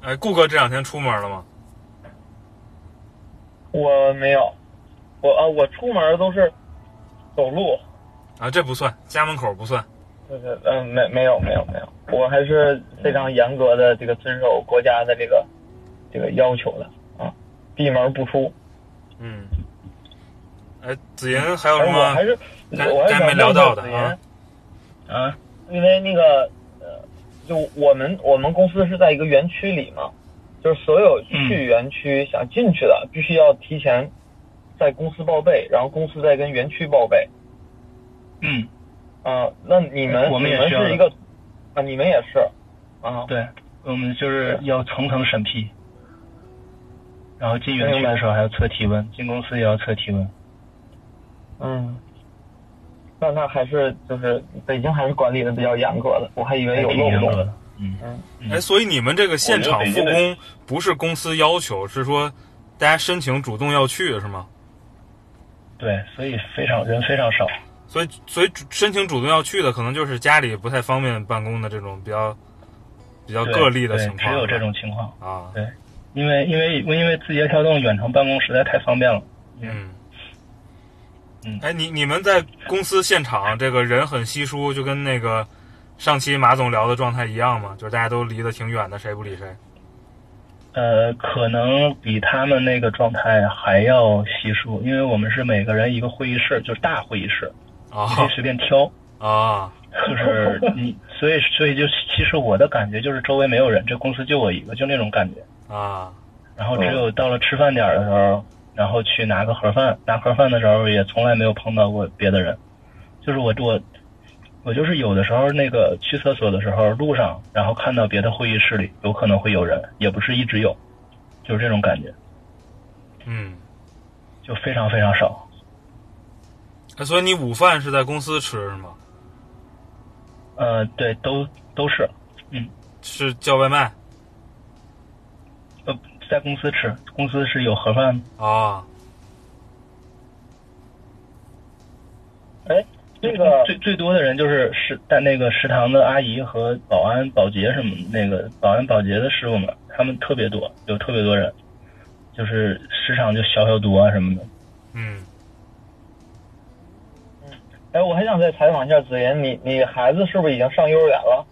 哎，顾哥这两天出门了吗？我没有，我啊，我出门都是走路。啊，这不算，家门口不算。对对，嗯，没没有没有没有，我还是非常严格的这个遵守国家的这个这个要求的啊，闭门不出。嗯。哎，子莹还有什么？还是我还没聊到的啊？啊，因为那个呃，就我们我们公司是在一个园区里嘛，就是所有去园区想进去的，必须要提前在公司报备，然后公司再跟园区报备。嗯。啊，那你们我们也是一个啊，你们也是啊？对，我们就是要层层审批，然后进园区的时候还要测体温，进公司也要测体温。嗯。那那还是就是北京还是管理的比较严格的，我还以为有漏洞。嗯嗯。哎，所以你们这个现场复工不是公司要求，是说大家申请主动要去是吗？对，所以非常人非常少。所以所以申请主动要去的，可能就是家里不太方便办公的这种比较比较个例的情况。只有这种情况啊。对，因为因为因为字节跳动远程办公实在太方便了。嗯。嗯，哎，你你们在公司现场，这个人很稀疏，就跟那个上期马总聊的状态一样吗？就是大家都离得挺远的，谁不理谁？呃，可能比他们那个状态还要稀疏，因为我们是每个人一个会议室，就是大会议室，啊、你可以随便挑啊。就是你，所以所以就其实我的感觉就是周围没有人，这公司就我一个，就那种感觉啊。然后只有到了吃饭点的时候。然后去拿个盒饭，拿盒饭的时候也从来没有碰到过别的人，就是我我我就是有的时候那个去厕所的时候路上，然后看到别的会议室里有可能会有人，也不是一直有，就是这种感觉，嗯，就非常非常少。所以你午饭是在公司吃是吗？呃，对，都都是，嗯，是叫外卖。呃在公司吃，公司是有盒饭啊。哎，那个 最最多的人就是食在那个食堂的阿姨和保安、保洁什么那个保安、保洁的师傅们，他们特别多，有特别多人，就是时常就消消毒啊什么的。嗯。嗯，哎，我还想再采访一下子妍，你你孩子是不是已经上幼儿园了？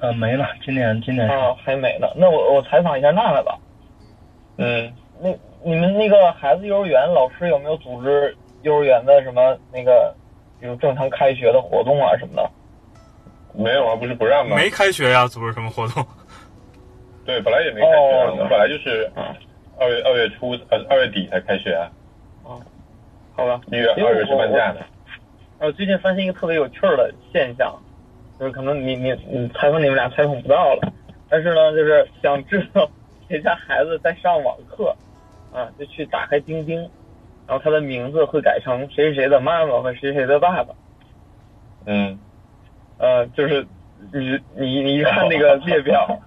呃，没了，今年今年啊还没呢。那我我采访一下娜娜吧。嗯，那你们那个孩子幼儿园老师有没有组织幼儿园的什么那个，比如正常开学的活动啊什么的？没有啊，不是不让吗？没开学呀，组织什么活动？对，本来也没开学，我们本来就是二月二月初呃二月底才开学啊。哦，好吧。一月二月是放假的。我最近发现一个特别有趣儿的现象。就是可能你你你采访你们俩采访不到了，但是呢，就是想知道 谁家孩子在上网课，啊，就去打开钉钉，然后他的名字会改成谁谁谁的妈妈和谁谁的爸爸。嗯，呃，就是你你你一看那个列表，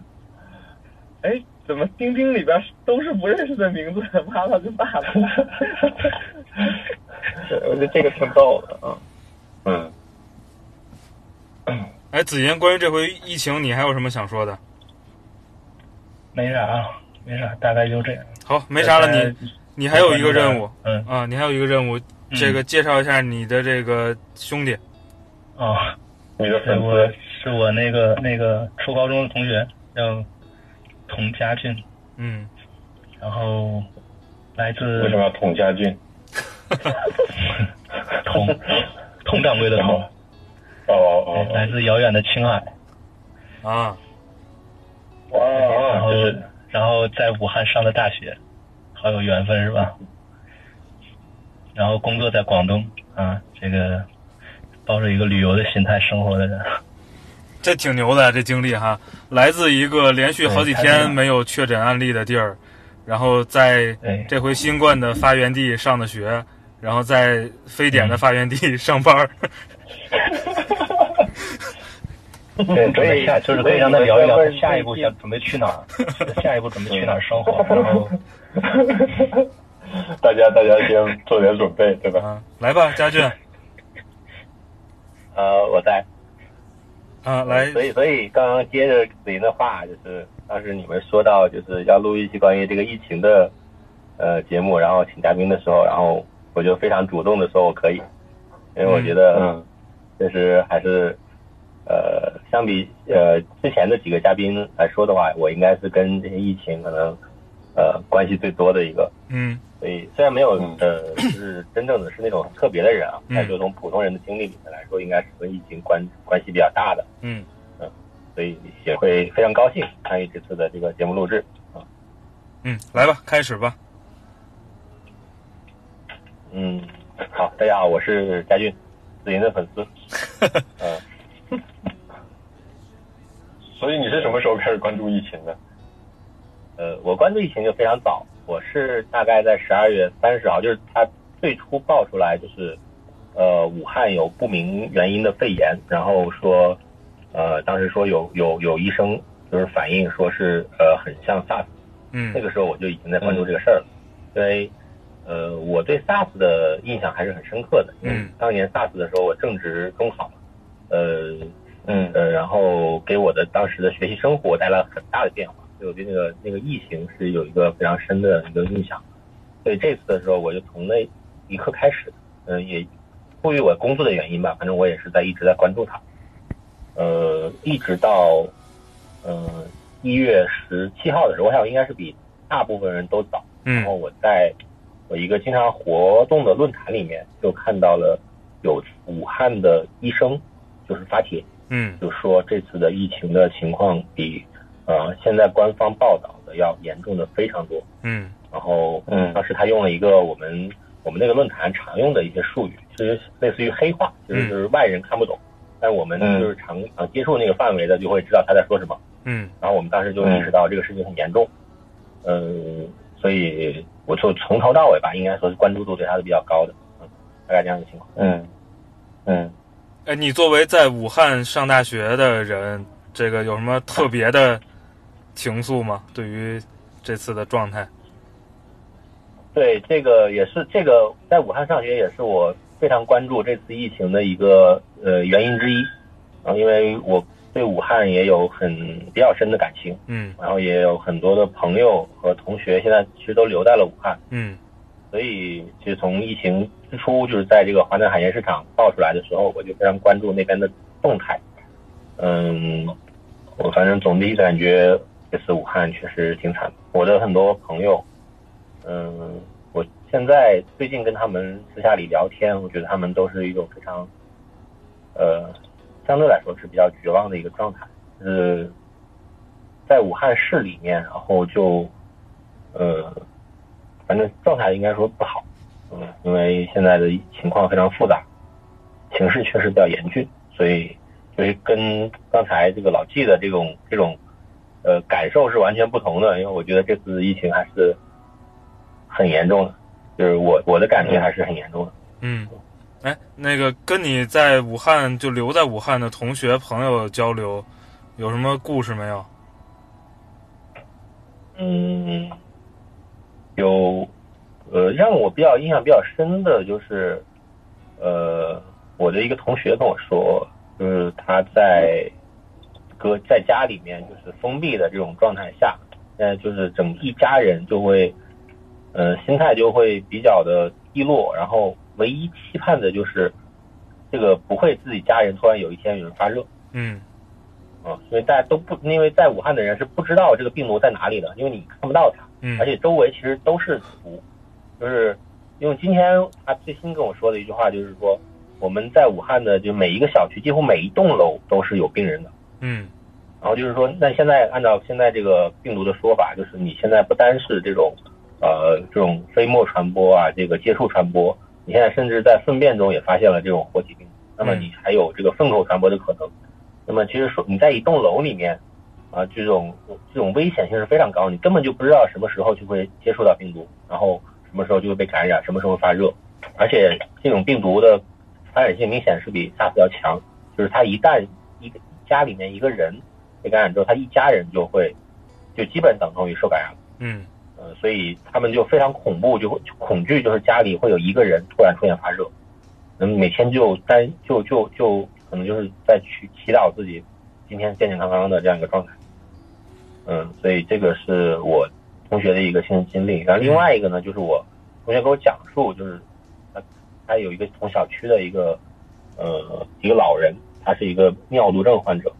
哎，怎么钉钉里边都是不认识的名字，妈妈跟爸爸？我觉得这个挺逗的啊。嗯。哎，子言，关于这回疫情，你还有什么想说的？没啥，没啥，大概就这样。好，没啥了。你你还有一个任务，嗯啊，你还有一个任务，这个介绍一下你的这个兄弟。啊，你的粉丝是我那个那个初高中的同学，叫童家俊。嗯，然后来自为什么要童家俊？童童掌柜的童。哦哦，来自遥远的青海，啊，哇，然后然后在武汉上的大学，好有缘分是吧？然后工作在广东啊，这个抱着一个旅游的心态生活的人，这挺牛的这经历哈，来自一个连续好几天没有确诊案例的地儿，然后在这回新冠的发源地上的学，然后在非典的发源地上班。对，准备下就是可以让他聊一聊下一步想准备去哪儿，下一步准备去哪儿生活，然后 大家大家先做点准备，对吧？来吧，家俊。呃，我在。啊，来。所以，所以刚刚接着子莹的话，就是当时你们说到就是要录一期关于这个疫情的呃节目，然后请嘉宾的时候，然后我就非常主动的说我可以，因为我觉得嗯，就是还是。呃，相比呃之前的几个嘉宾来说的话，我应该是跟这些疫情可能呃关系最多的一个。嗯。所以虽然没有呃，就是真正的是那种很特别的人啊，但就从普通人的经历里面来说，应该是跟疫情关关系比较大的。嗯嗯，所以也会非常高兴参与这次的这个节目录制啊。嗯，来吧，开始吧。嗯，好，大家好，我是佳俊，子莹的粉丝。嗯，所以你是什么时候开始关注疫情的？呃，我关注疫情就非常早。我是大概在十二月三十号，就是他最初爆出来，就是呃武汉有不明原因的肺炎，然后说呃当时说有有有医生就是反映说是呃很像 SARS，嗯，那个时候我就已经在关注这个事儿了，因为呃我对 SARS 的印象还是很深刻的，因为当年 SARS 的时候我正值中考，呃嗯。呃然后给我的当时的学习生活带来了很大的变化。所以我对那个那个疫情是有一个非常深的一个印象，所以这次的时候我就从那一刻开始，嗯，也出于我工作的原因吧，反正我也是在一直在关注它，呃，一直到嗯一月十七号的时候，我想应该是比大部分人都早，然后我在我一个经常活动的论坛里面就看到了有武汉的医生就是发帖，嗯，就说这次的疫情的情况比。呃，现在官方报道的要严重的非常多。嗯，然后，嗯，当时他用了一个我们我们那个论坛常用的一些术语，就是类似于黑话，就是就是外人看不懂，但是我们就是常常接触那个范围的就会知道他在说什么。嗯，然后我们当时就意识到这个事情很严重。嗯，所以我就从头到尾吧，应该说是关注度对他是比较高的。嗯，大概这样的情况。嗯嗯，哎，你作为在武汉上大学的人，这个有什么特别的？情愫吗？对于这次的状态，对这个也是这个在武汉上学也是我非常关注这次疫情的一个呃原因之一啊，因为我对武汉也有很比较深的感情，嗯，然后也有很多的朋友和同学现在其实都留在了武汉，嗯，所以其实从疫情之初就是在这个华南海鲜市场爆出来的时候，我就非常关注那边的动态，嗯，我反正总体感觉。这次武汉确实挺惨的，我的很多朋友，嗯，我现在最近跟他们私下里聊天，我觉得他们都是一种非常，呃，相对来说是比较绝望的一个状态，就是在武汉市里面，然后就，呃，反正状态应该说不好，嗯，因为现在的情况非常复杂，形势确实比较严峻，所以就是跟刚才这个老纪的这种这种。呃，感受是完全不同的，因为我觉得这次疫情还是很严重的，就是我我的感觉还是很严重的。嗯，哎，那个跟你在武汉就留在武汉的同学朋友交流，有什么故事没有？嗯，有，呃，让我比较印象比较深的就是，呃，我的一个同学跟我说，就是他在。搁在家里面就是封闭的这种状态下，现在就是整一家人就会，呃，心态就会比较的低落，然后唯一期盼的就是这个不会自己家人突然有一天有人发热，嗯，啊，因为大家都不，因为在武汉的人是不知道这个病毒在哪里的，因为你看不到它，嗯，而且周围其实都是土，就是因为今天他最新跟我说的一句话就是说，我们在武汉的就每一个小区几乎每一栋楼都是有病人的。嗯，然后就是说，那现在按照现在这个病毒的说法，就是你现在不单是这种，呃，这种飞沫传播啊，这个接触传播，你现在甚至在粪便中也发现了这种活体病毒，那么你还有这个粪口传播的可能。那么其实说你在一栋楼里面，啊，这种这种危险性是非常高，你根本就不知道什么时候就会接触到病毒，然后什么时候就会被感染，什么时候发热，而且这种病毒的传染性明显是比 SARS 要强，就是它一旦一个。家里面一个人被感染之后，他一家人就会就基本等同于受感染。嗯，呃，所以他们就非常恐怖，就会恐惧，就是家里会有一个人突然出现发热，嗯，每天就担就就就可能就是在去祈祷自己今天健健康康的这样一个状态。嗯，所以这个是我同学的一个亲身经历。然后另外一个呢，就是我同学给我讲述，就是他他有一个同小区的一个呃一个老人。他是一个尿毒症患者，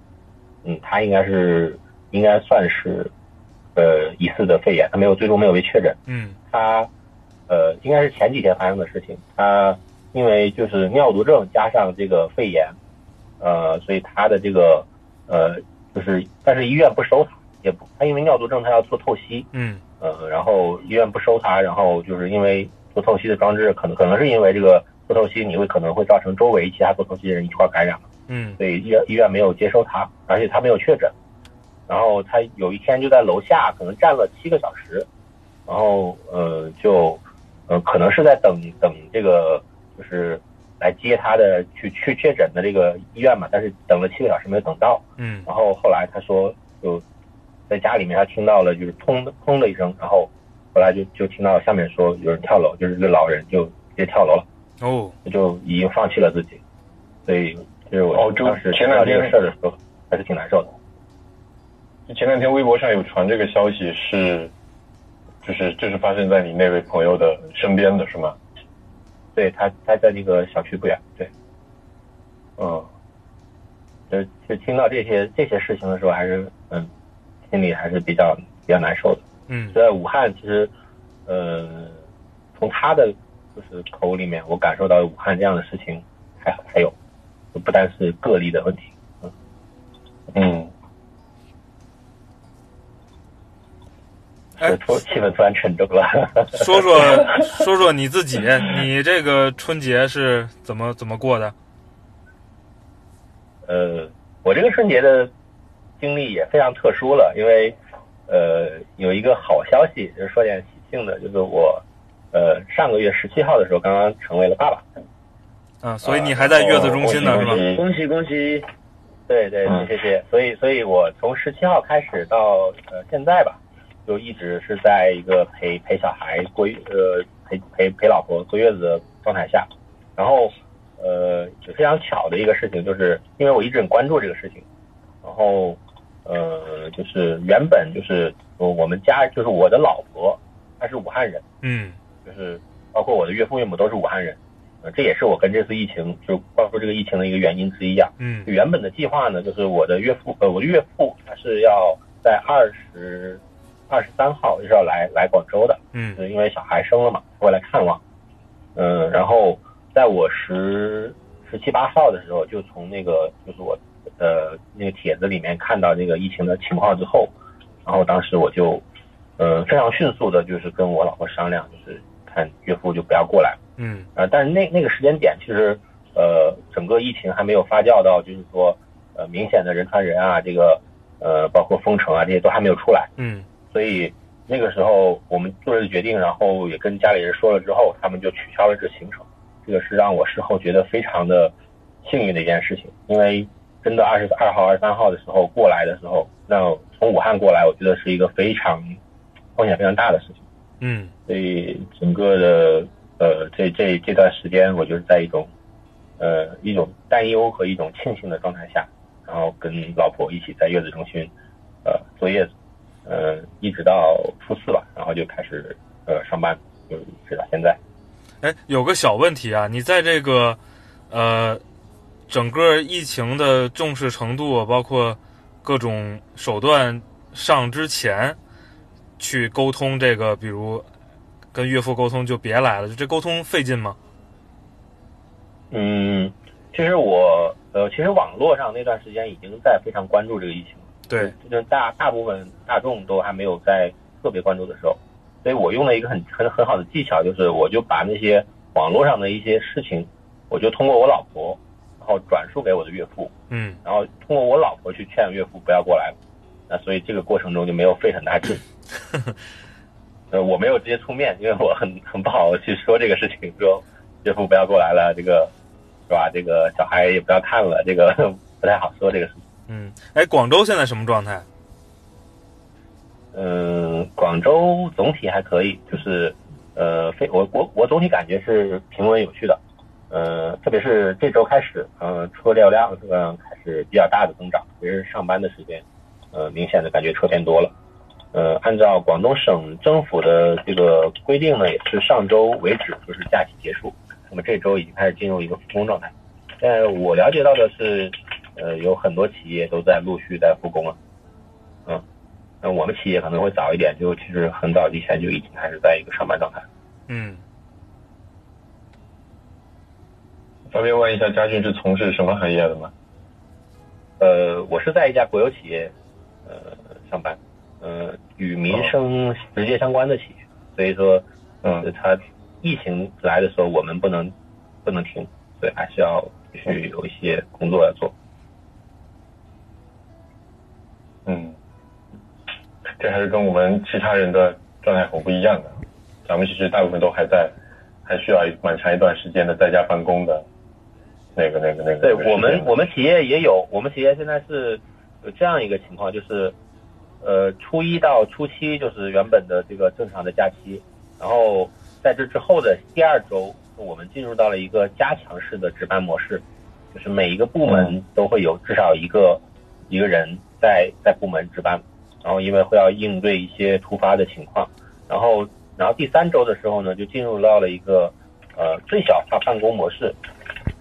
嗯，他应该是应该算是，呃，疑似的肺炎，他没有最终没有被确诊，嗯，他呃，应该是前几天发生的事情。他因为就是尿毒症加上这个肺炎，呃，所以他的这个呃，就是但是医院不收他，也不他因为尿毒症他要做透析，嗯，呃，然后医院不收他，然后就是因为做透析的装置可能可能是因为这个做透析你会可能会造成周围其他做透析的人一块感染，嗯，所以医院医院没有接收他，而且他没有确诊。然后他有一天就在楼下，可能站了七个小时，然后呃就，呃可能是在等等这个就是来接他的去去确诊的这个医院嘛，但是等了七个小时没有等到，嗯，然后后来他说就在家里面他听到了就是砰砰的一声，然后后来就就听到下面说有人跳楼，就是一个老人就直接跳楼了，哦，就已经放弃了自己，所以就是我哦就当时听到这个事儿的时候还是挺难受的。前两天微博上有传这个消息，是，就是就是发生在你那位朋友的身边的是吗？对他，他在那个小区不远。对，嗯，就就听到这些这些事情的时候，还是嗯，心里还是比较比较难受的。嗯，在武汉，其实呃，从他的就是口里面，我感受到武汉这样的事情还还有，不单是个例的问题。嗯嗯。哎，突气氛突然沉重了。说说说说你自己，你这个春节是怎么怎么过的？呃，我这个春节的经历也非常特殊了，因为呃有一个好消息，就是说点喜庆的，就是我呃上个月十七号的时候刚刚成为了爸爸。啊，所以你还在月子中心呢，是吧？恭喜恭喜！对对，谢谢。所以，所以我从十七号开始到呃现在吧。就一直是在一个陪陪小孩过呃陪陪陪老婆坐月子的状态下，然后呃非常巧的一个事情，就是因为我一直很关注这个事情，然后呃就是原本就是我们家就是我的老婆她是武汉人，嗯，就是包括我的岳父岳母都是武汉人，呃这也是我跟这次疫情就包括这个疫情的一个原因之一啊，嗯，原本的计划呢就是我的岳父呃我的岳父他是要在二十。二十三号就是要来来广州的，嗯，是因为小孩生了嘛，过来看望，嗯，然后在我十十七八号的时候，就从那个就是我呃那个帖子里面看到这个疫情的情况之后，然后当时我就呃非常迅速的，就是跟我老婆商量，就是看岳父就不要过来，嗯，呃，但是那那个时间点其实呃整个疫情还没有发酵到，就是说呃明显的人传人啊，这个呃包括封城啊这些都还没有出来，嗯。所以那个时候我们做了个决定，然后也跟家里人说了之后，他们就取消了这行程。这个是让我事后觉得非常的幸运的一件事情，因为真的二十二号、二十三号的时候过来的时候，那从武汉过来，我觉得是一个非常风险非常大的事情。嗯，所以整个的呃这这这段时间，我就是在一种呃一种担忧和一种庆幸的状态下，然后跟老婆一起在月子中心呃坐月子。呃，一直到初四吧，然后就开始呃上班，就直到现在。哎，有个小问题啊，你在这个呃整个疫情的重视程度，包括各种手段上之前，去沟通这个，比如跟岳父沟通就别来了，就这沟通费劲吗？嗯，其实我呃，其实网络上那段时间已经在非常关注这个疫情。对，就是大大部分大众都还没有在特别关注的时候，所以我用了一个很很很好的技巧，就是我就把那些网络上的一些事情，我就通过我老婆，然后转述给我的岳父，嗯，然后通过我老婆去劝岳父不要过来，那所以这个过程中就没有费很大劲。呃，我没有直接出面，因为我很很不好去说这个事情，说岳父不要过来了，这个是吧？这个小孩也不要看了，这个不太好说这个事情。嗯，哎，广州现在什么状态？嗯，广州总体还可以，就是呃，非我我我总体感觉是平稳有序的，呃，特别是这周开始，呃，车流量嗯开始比较大的增长，其实上班的时间，呃，明显的感觉车变多了，呃，按照广东省政府的这个规定呢，也是上周为止就是假期结束，那么这周已经开始进入一个复工状态，但我了解到的是。呃，有很多企业都在陆续在复工了，嗯，那我们企业可能会早一点，就其实很早以前就已经开始在一个上班状态。嗯。方便问一下，嘉俊是从事什么行业的吗？呃，我是在一家国有企业呃上班，呃，与民生直接相关的企业，所以说，嗯，他疫情来的时候，我们不能不能停，所以还是要去有一些工作要做。嗯，这还是跟我们其他人的状态很不一样的。咱们其实大部分都还在，还需要蛮长一段时间的在家办公的。那个、那个、那个。对我们，我们企业也有，我们企业现在是有这样一个情况，就是呃，初一到初七就是原本的这个正常的假期，然后在这之后的第二周，我们进入到了一个加强式的值班模式，就是每一个部门都会有至少一个一个人。在在部门值班，然后因为会要应对一些突发的情况，然后然后第三周的时候呢，就进入到了一个呃最小化办公模式，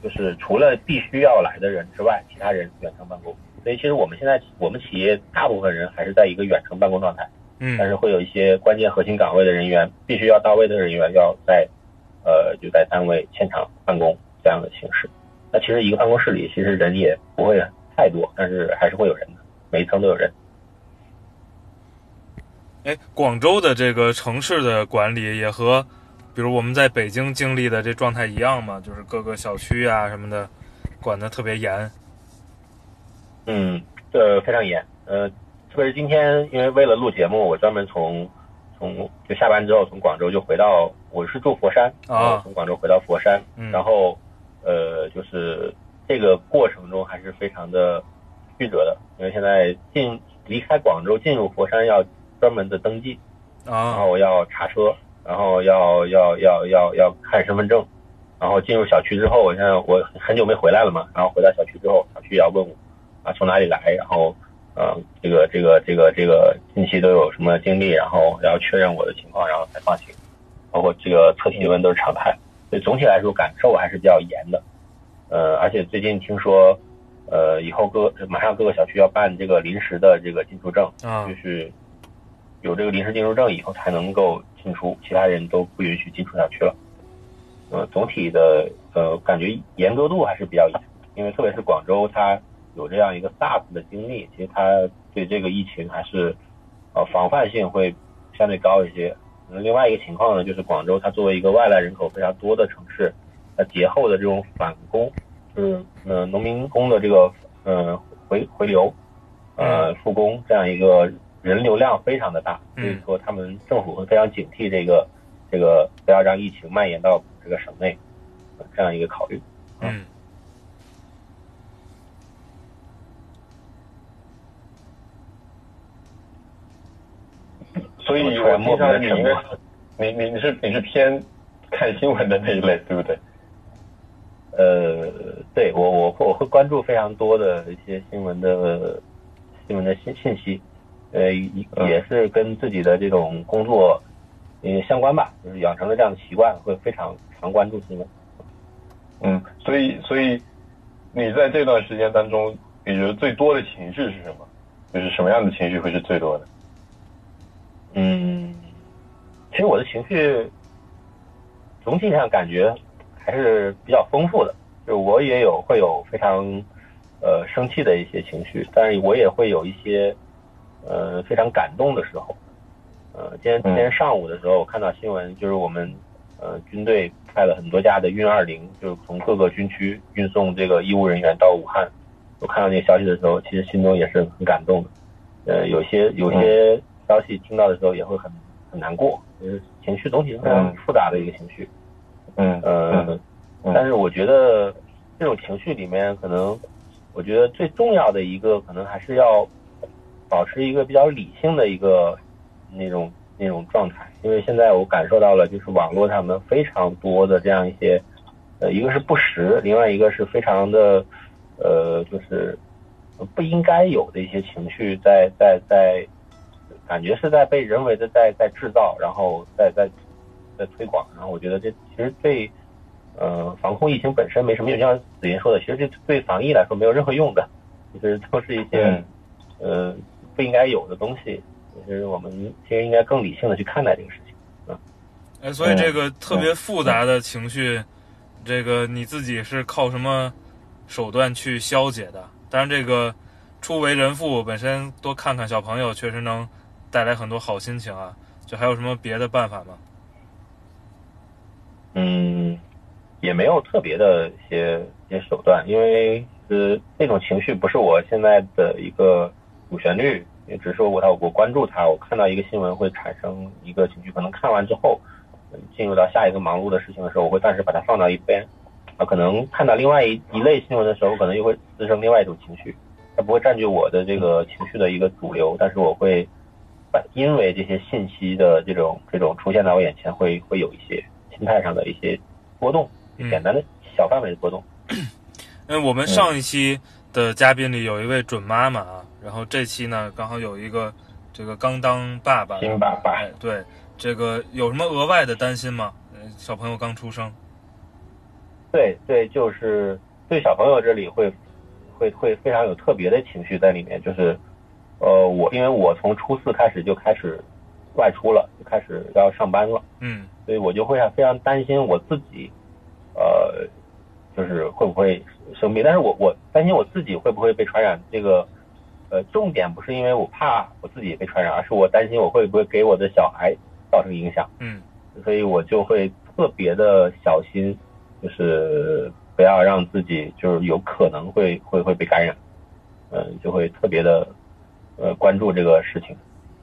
就是除了必须要来的人之外，其他人远程办公。所以其实我们现在我们企业大部分人还是在一个远程办公状态，嗯，但是会有一些关键核心岗位的人员，必须要到位的人员要在呃就在单位现场办公这样的形式。那其实一个办公室里其实人也不会太多，但是还是会有人的。每一层都有人。哎，广州的这个城市的管理也和，比如我们在北京经历的这状态一样吗？就是各个小区啊什么的，管的特别严。嗯，这非常严。呃，特别是今天，因为为了录节目，我专门从从就下班之后从广州就回到，我是住佛山啊，从广州回到佛山，然后呃，就是这个过程中还是非常的。曲折的，因为现在进离开广州进入佛山要专门的登记，啊，然后要查车，然后要要要要要看身份证，然后进入小区之后，我现在我很久没回来了嘛，然后回到小区之后，小区也要问我啊从哪里来，然后呃这个这个这个这个近期都有什么经历，然后要确认我的情况，然后才放行，包括这个测体温都是常态，所以总体来说感受还是比较严的，呃，而且最近听说。呃，以后各马上各个小区要办这个临时的这个进出证，啊，就是有这个临时进出证以后才能够进出，其他人都不允许进出小区了。呃，总体的呃感觉严格度还是比较严，因为特别是广州，它有这样一个 SARS 的经历，其实它对这个疫情还是呃防范性会相对高一些。那另外一个情况呢，就是广州它作为一个外来人口非常多的城市，它节后的这种返工。是呃农民工的这个呃回回流，呃复工这样一个人流量非常的大，所以说他们政府会非常警惕这个这个不要让疫情蔓延到这个省内，这样一个考虑。嗯。所以我听上你应该，你你你是你是偏看新闻的那一类，对不对？呃，对我我我会关注非常多的一些新闻的新闻的信信息，呃，也是跟自己的这种工作嗯相关吧，就是养成了这样的习惯，会非常常关注新闻。嗯，所以所以你在这段时间当中，你觉得最多的情绪是什么？就是什么样的情绪会是最多的？嗯，其实我的情绪总体上感觉。还是比较丰富的，就我也有会有非常呃生气的一些情绪，但是我也会有一些呃非常感动的时候。呃，今天今天上午的时候，我看到新闻，就是我们呃军队派了很多架的运二零，就是从各个军区运送这个医务人员到武汉。我看到那个消息的时候，其实心中也是很感动的。呃，有些有些消息听到的时候也会很很难过，就是情绪总体是非常复杂的一个情绪。嗯呃，但是我觉得这种情绪里面，可能我觉得最重要的一个，可能还是要保持一个比较理性的一个那种那种状态。因为现在我感受到了，就是网络上面非常多的这样一些，呃，一个是不实，另外一个是非常的呃，就是不应该有的一些情绪，在在在，感觉是在被人为的在在制造，然后在在。在推广，然后我觉得这其实对，呃，防控疫情本身没什么用。像子云说的，其实这对防疫来说没有任何用的，其实都是一些，呃，不应该有的东西。其实我们其实应该更理性的去看待这个事情。啊，哎，所以这个特别复杂的情绪，这个你自己是靠什么手段去消解的？当然，这个初为人父本身多看看小朋友，确实能带来很多好心情啊。就还有什么别的办法吗？嗯，也没有特别的一些一些手段，因为呃那种情绪不是我现在的一个主旋律，也只是说我他我关注他，我看到一个新闻会产生一个情绪，可能看完之后进入到下一个忙碌的事情的时候，我会暂时把它放到一边，啊，可能看到另外一一类新闻的时候，可能又会滋生另外一种情绪，它不会占据我的这个情绪的一个主流，但是我会因为这些信息的这种这种出现在我眼前，会会有一些。心态上的一些波动，简单的小范围的波动。嗯，我们上一期的嘉宾里有一位准妈妈啊，然后这期呢刚好有一个这个刚当爸爸，新爸爸。对，这个有什么额外的担心吗？小朋友刚出生。对对，就是对小朋友这里会会会非常有特别的情绪在里面，就是呃，我因为我从初四开始就开始外出了，就开始要上班了。嗯。所以我就会非常担心我自己，呃，就是会不会生病。但是我我担心我自己会不会被传染。这个，呃，重点不是因为我怕我自己被传染，而是我担心我会不会给我的小孩造成影响。嗯，所以我就会特别的小心，就是不要让自己就是有可能会会会被感染。嗯，就会特别的呃关注这个事情，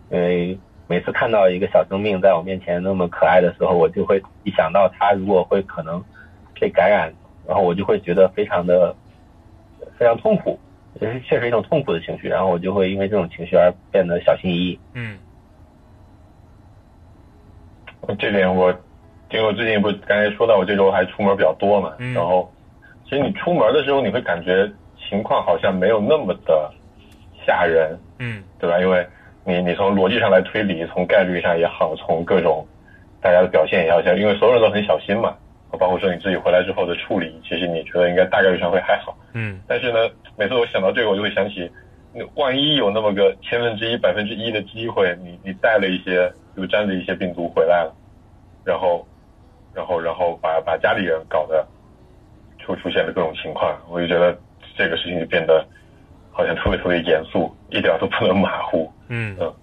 因为。每次看到一个小生命在我面前那么可爱的时候，我就会一想到他如果会可能被感染，然后我就会觉得非常的非常痛苦，也是确实一种痛苦的情绪，然后我就会因为这种情绪而变得小心翼翼。嗯，这点我因为我最近不刚才说到我这周还出门比较多嘛，然后其实你出门的时候你会感觉情况好像没有那么的吓人，嗯，对吧？因为你你从逻辑上来推理，从概率上也好，从各种大家的表现也好，像因为所有人都很小心嘛，包括说你自己回来之后的处理，其实你觉得应该大概率上会还好。嗯。但是呢，每次我想到这个，我就会想起，万一有那么个千分之一、百分之一的机会，你你带了一些就沾着一些病毒回来了，然后，然后然后把把家里人搞得出出现了各种情况，我就觉得这个事情就变得。好像特别特别严肃，一点都不能马虎。嗯嗯，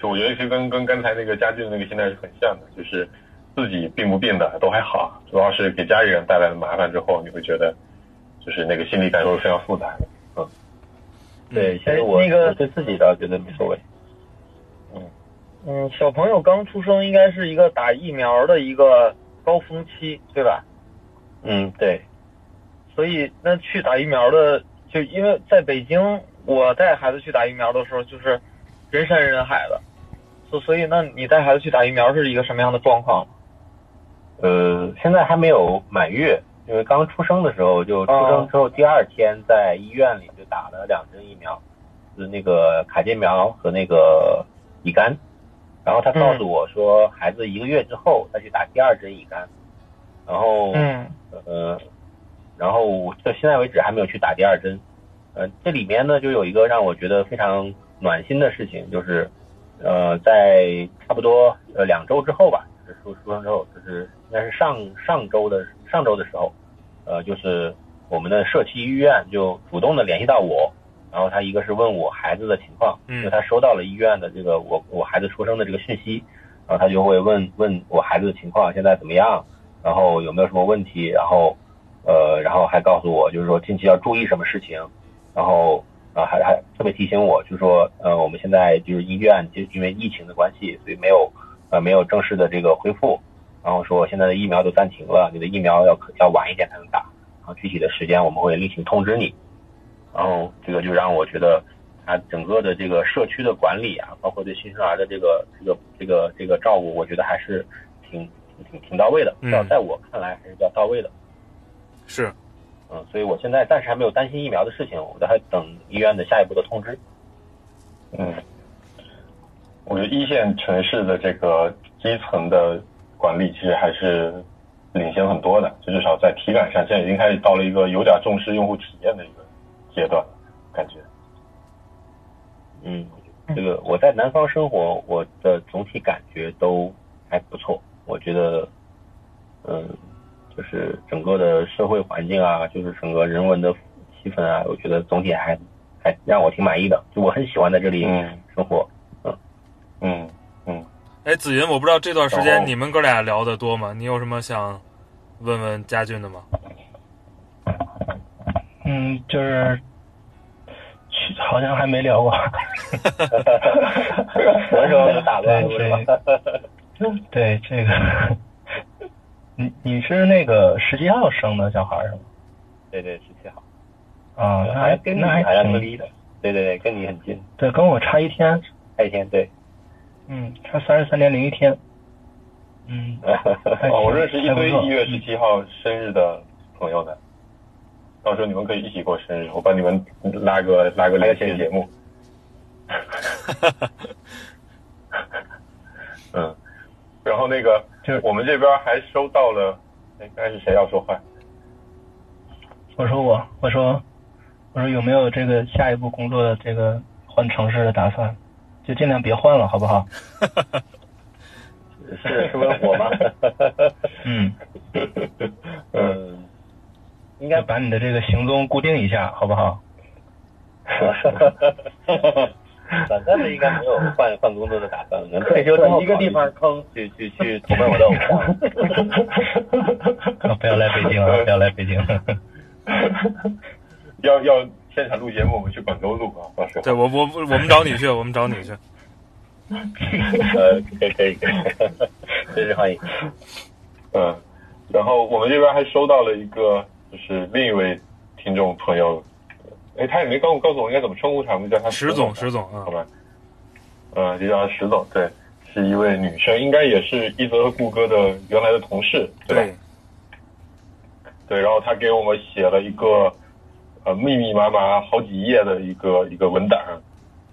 就我觉得是跟跟刚才那个家具的那个心态是很像的，就是自己病不病的都还好，主要是给家里人带来了麻烦之后，你会觉得就是那个心理感受是非常复杂的。嗯，对，其实我那个对自己倒觉得无所谓。嗯嗯，小朋友刚出生应该是一个打疫苗的一个高峰期，对吧？嗯，对。所以那去打疫苗的。就因为在北京，我带孩子去打疫苗的时候，就是人山人海的，所所以，那你带孩子去打疫苗是一个什么样的状况？呃，现在还没有满月，因为刚出生的时候就出生之后第二天在医院里就打了两针疫苗，是那个卡介苗和那个乙肝，然后他告诉我说，孩子一个月之后再去打第二针乙肝，然后，嗯，呃。然后到现在为止还没有去打第二针，呃，这里面呢就有一个让我觉得非常暖心的事情，就是，呃，在差不多呃两周之后吧，就是出出生之后，就是应该是上上周的上周的时候，呃，就是我们的社区医院就主动的联系到我，然后他一个是问我孩子的情况，因为他收到了医院的这个我我孩子出生的这个讯息，然后他就会问问我孩子的情况现在怎么样，然后有没有什么问题，然后。呃，然后还告诉我，就是说近期要注意什么事情，然后啊，还还特别提醒我，就是说，呃，我们现在就是医院就因为疫情的关系，所以没有呃没有正式的这个恢复，然后说现在的疫苗都暂停了，你的疫苗要要晚一点才能打，然后具体的时间我们会另行通知你，然后这个就让我觉得，他整个的这个社区的管理啊，包括对新生儿的这个这个这个这个照顾，我觉得还是挺挺挺到位的，要在我看来还是比较到位的。是，嗯，所以我现在暂时还没有担心疫苗的事情，我都还等医院的下一步的通知。嗯，我觉得一线城市的这个基层的管理其实还是领先很多的，就至少在体感上，现在已经开始到了一个有点重视用户体验的一个阶段，感觉。嗯，这个我在南方生活，我的总体感觉都还不错。我觉得，嗯，就是整个的社会环境啊，就是整个人文的气氛啊，我觉得总体还还让我挺满意的，就我很喜欢在这里生活。嗯嗯嗯。哎，子云，我不知道这段时间你们哥俩聊的多吗？你有什么想问问家俊的吗？嗯，就是好像还没聊过。什么时候打断对对，这个，你你是那个十七号生的小孩是吗？对对，十七号。啊，那还跟你还挺离的。对对对，跟你很近。对，跟我差一天。差一天，对。嗯，差三十三点零一天。嗯。哦，我认识一堆一月十七号生日的朋友的。到时候你们可以一起过生日，我帮你们拉个拉个连线节目。嗯，然后那个，就是我们这边还收到了，哎，刚才是谁要说话？我说我，我说，我说有没有这个下一步工作的这个换城市的打算？就尽量别换了，好不好？是是问我吗？嗯 嗯。应该把你的这个行踪固定一下，好不好？短暂的应该没有换换工作的打算，能退休在一个地方坑去去去投奔我的偶像。不要来北京啊！不要来北京。要要现场录节目，我们去广州录啊！到时候。对我我我们找你去，我们找你去。呃，可以可以可以，随时欢迎。嗯，然后我们这边还收到了一个。就是另一位听众朋友，哎，他也没告诉告诉我应该怎么称呼他，我们叫他石总，石总，好吧，嗯，就叫他石总，对，是一位女生，应该也是一泽和顾哥的原来的同事，对吧？对，然后他给我们写了一个呃密密麻麻好几页的一个一个文档，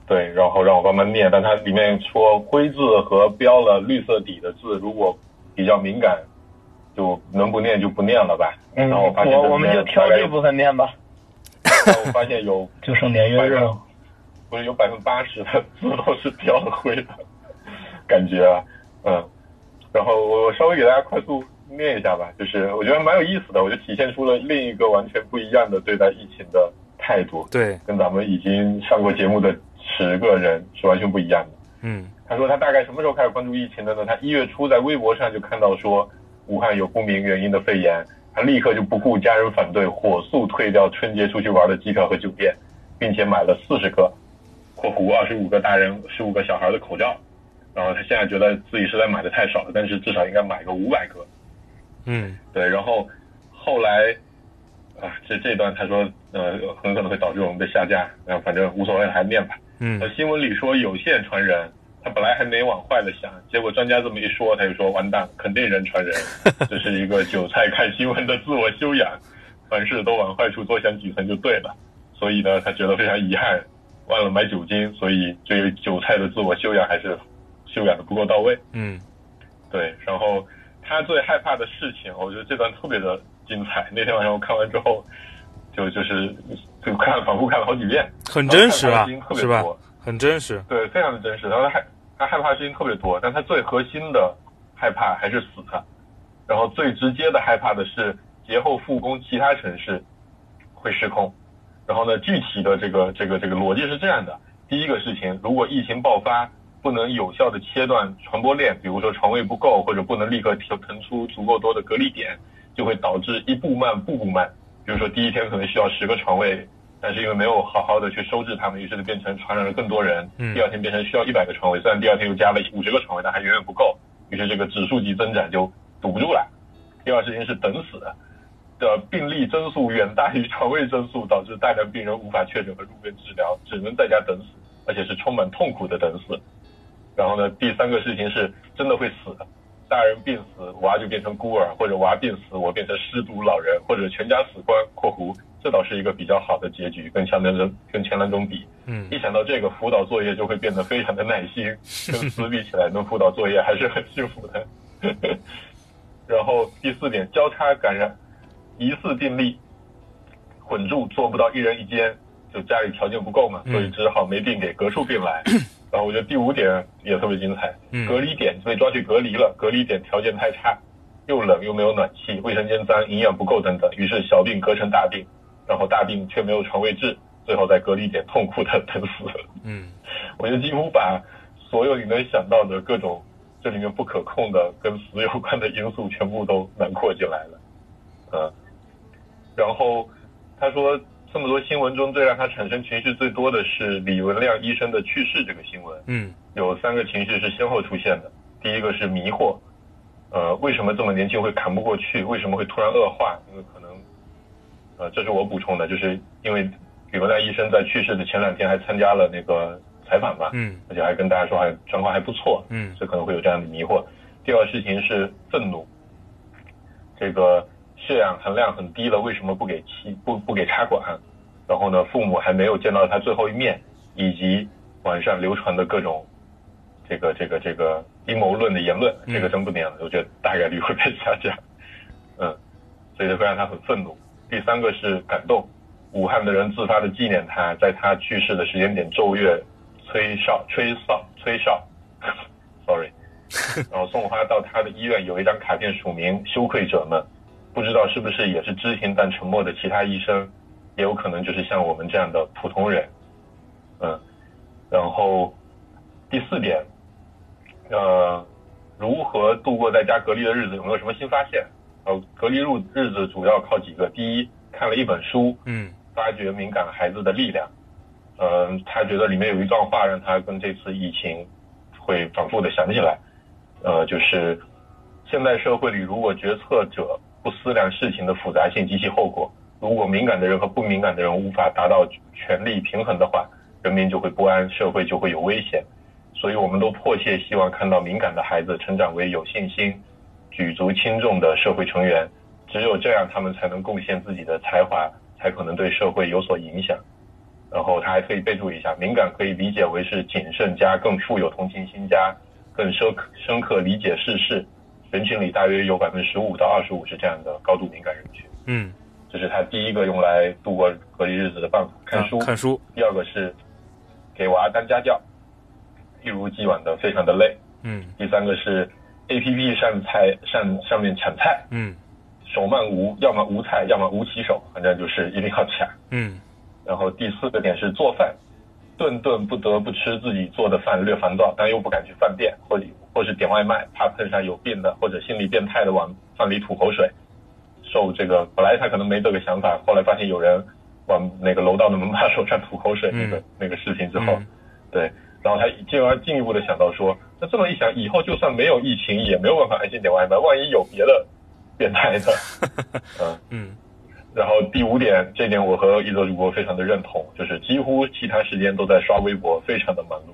对，然后让我帮忙念，但它里面说灰字和标了绿色底的字，如果比较敏感。就能不念就不念了吧。嗯，然后我发现我我们就挑这部分念吧。我发现有 就剩年月日，不是有百分之八十的字都是标了灰的，感觉啊，嗯。然后我稍微给大家快速念一下吧，就是我觉得蛮有意思的，我就体现出了另一个完全不一样的对待疫情的态度。对，跟咱们已经上过节目的十个人是完全不一样的。嗯，他说他大概什么时候开始关注疫情的呢？他一月初在微博上就看到说。武汉有不明原因的肺炎，他立刻就不顾家人反对，火速退掉春节出去玩的机票和酒店，并且买了四十个（括弧二十五个大人、十五个小孩的口罩）。然后他现在觉得自己实在买的太少了，但是至少应该买个五百个。嗯，对。然后后来啊，这这段他说呃，很可能会导致我们被下架。然后反正无所谓了，还念吧。嗯。新闻里说有线传人。他本来还没往坏了想，结果专家这么一说，他就说完蛋，肯定人传人，这是一个韭菜看新闻的自我修养，凡事都往坏处多想几层就对了。所以呢，他觉得非常遗憾，忘了买酒精，所以这个韭菜的自我修养还是修养的不够到位。嗯，对。然后他最害怕的事情，我觉得这段特别的精彩。那天晚上我看完之后，就就是就看反复看了好几遍，很真实啊，是吧？很真实，对，非常的真实。然后他害他害怕的事情特别多，但他最核心的害怕还是死。然后最直接的害怕的是节后复工，其他城市会失控。然后呢，具体的这个这个这个逻辑是这样的：第一个事情，如果疫情爆发，不能有效的切断传播链，比如说床位不够，或者不能立刻腾腾出足够多的隔离点，就会导致一步慢，步步慢。比如说第一天可能需要十个床位。但是因为没有好好的去收治他们，于是就变成传染了更多人。第二天变成需要一百个床位，虽然第二天又加了五十个床位，但还远远不够。于是这个指数级增长就堵不住了。第二事情是等死的病例增速远大于床位增速，导致大量病人无法确诊和入院治疗，只能在家等死，而且是充满痛苦的等死。然后呢，第三个事情是真的会死，大人病死，娃就变成孤儿，或者娃病死，我变成失独老人，或者全家死光（括弧）。这倒是一个比较好的结局，跟前两种跟前两种比，嗯，一想到这个辅导作业就会变得非常的耐心，跟死比起来，能辅导作业还是很幸福的。然后第四点，交叉感染，疑似病例混住，做不到一人一间，就家里条件不够嘛，所以只好没病给隔出病来。然后我觉得第五点也特别精彩，隔离点被抓去隔离了，隔离点条件太差，又冷又没有暖气，卫生间脏，营养不够等等，于是小病隔成大病，然后大病却没有床位治，最后在隔离点痛苦的等死。嗯，我觉得几乎把所有你能想到的各种这里面不可控的跟死有关的因素全部都囊括进来了，嗯，然后他说。这么多新闻中最让他产生情绪最多的是李文亮医生的去世这个新闻。嗯，有三个情绪是先后出现的。第一个是迷惑，呃，为什么这么年轻会扛不过去？为什么会突然恶化？因为可能，呃，这是我补充的，就是因为李文亮医生在去世的前两天还参加了那个采访嘛，嗯，而且还跟大家说还状况还不错，嗯，所以可能会有这样的迷惑。第二个事情是愤怒，这个。血氧含量很低了，为什么不给气不不给插管？然后呢，父母还没有见到他最后一面，以及网上流传的各种这个这个这个阴谋论的言论，这个真不念了，我觉得大概率会被下架。嗯，所以就会让他很愤怒。第三个是感动，武汉的人自发的纪念他，在他去世的时间点奏乐、吹哨、吹哨、吹 哨，sorry，然后送花到他的医院，有一张卡片署名“羞愧者们”。不知道是不是也是知情但沉默的其他医生，也有可能就是像我们这样的普通人，嗯，然后第四点，呃，如何度过在家隔离的日子？有没有什么新发现？呃，隔离日日子主要靠几个：第一，看了一本书，嗯，发掘敏感孩子的力量，嗯，他觉得里面有一段话让他跟这次疫情会反复的想起来，呃，就是现代社会里如果决策者不思量事情的复杂性及其后果，如果敏感的人和不敏感的人无法达到权力平衡的话，人民就会不安，社会就会有危险。所以，我们都迫切希望看到敏感的孩子成长为有信心、举足轻重的社会成员。只有这样，他们才能贡献自己的才华，才可能对社会有所影响。然后，他还可以备注一下：敏感可以理解为是谨慎加更富有同情心加更深深刻理解世事。人群里大约有百分之十五到二十五是这样的高度敏感人群。嗯，这是他第一个用来度过隔离日子的办法，看书。看书。第二个是给娃当家教，一如既往的非常的累。嗯。第三个是 A P P 上菜上上面抢菜。嗯。手慢无，要么无菜，要么无骑手，反正就是一定要抢。嗯。然后第四个点是做饭。顿顿不得不吃自己做的饭，略烦躁，但又不敢去饭店，或者或是点外卖，怕碰上有病的或者心理变态的往饭里吐口水。受这个本来他可能没这个想法，后来发现有人往那个楼道的门把手上吐口水那个那个事情之后，对，然后他进而进一步的想到说，那这么一想，以后就算没有疫情，也没有办法安心点外卖，万一有别的变态的，嗯嗯。然后第五点，这点我和一泽主播非常的认同，就是几乎其他时间都在刷微博，非常的忙碌。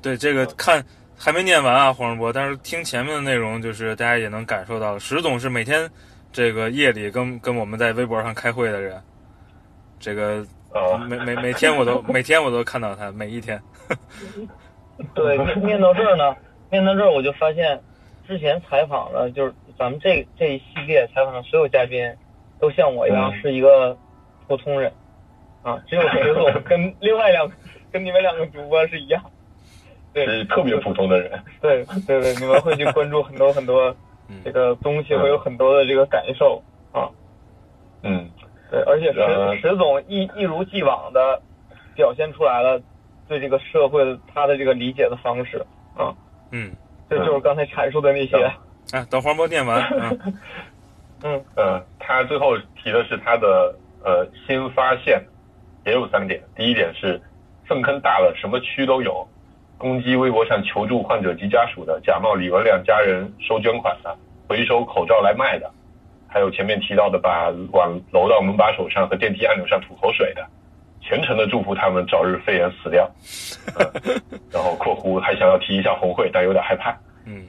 对这个看还没念完啊，黄世博，但是听前面的内容，就是大家也能感受到，石总是每天这个夜里跟跟我们在微博上开会的人，这个呃每每每天我都每天我都看到他每一天。对，念念到这儿呢，念到这儿我就发现，之前采访的就是咱们这这一系列采访的所有嘉宾。都像我一样是一个普通人，啊，只有石总跟另外两个跟你们两个主播是一样，对，是特别普通的人。对对对，你们会去关注很多很多这个东西，会有很多的这个感受啊。嗯，对，而且石石总一一如既往的表现出来了对这个社会的他的这个理解的方式啊。嗯，这就是刚才阐述的那些。哎，等黄渤念完。嗯呃，他最后提的是他的呃新发现，也有三点。第一点是粪坑大了，什么区都有，攻击微博上求助患者及家属的，假冒李文亮家人收捐款的，回收口罩来卖的，还有前面提到的把往楼道门把手上和电梯按钮上吐口水的，虔诚的祝福他们早日肺炎死掉。然后括弧还想要提一下红会，但有点 害怕。嗯。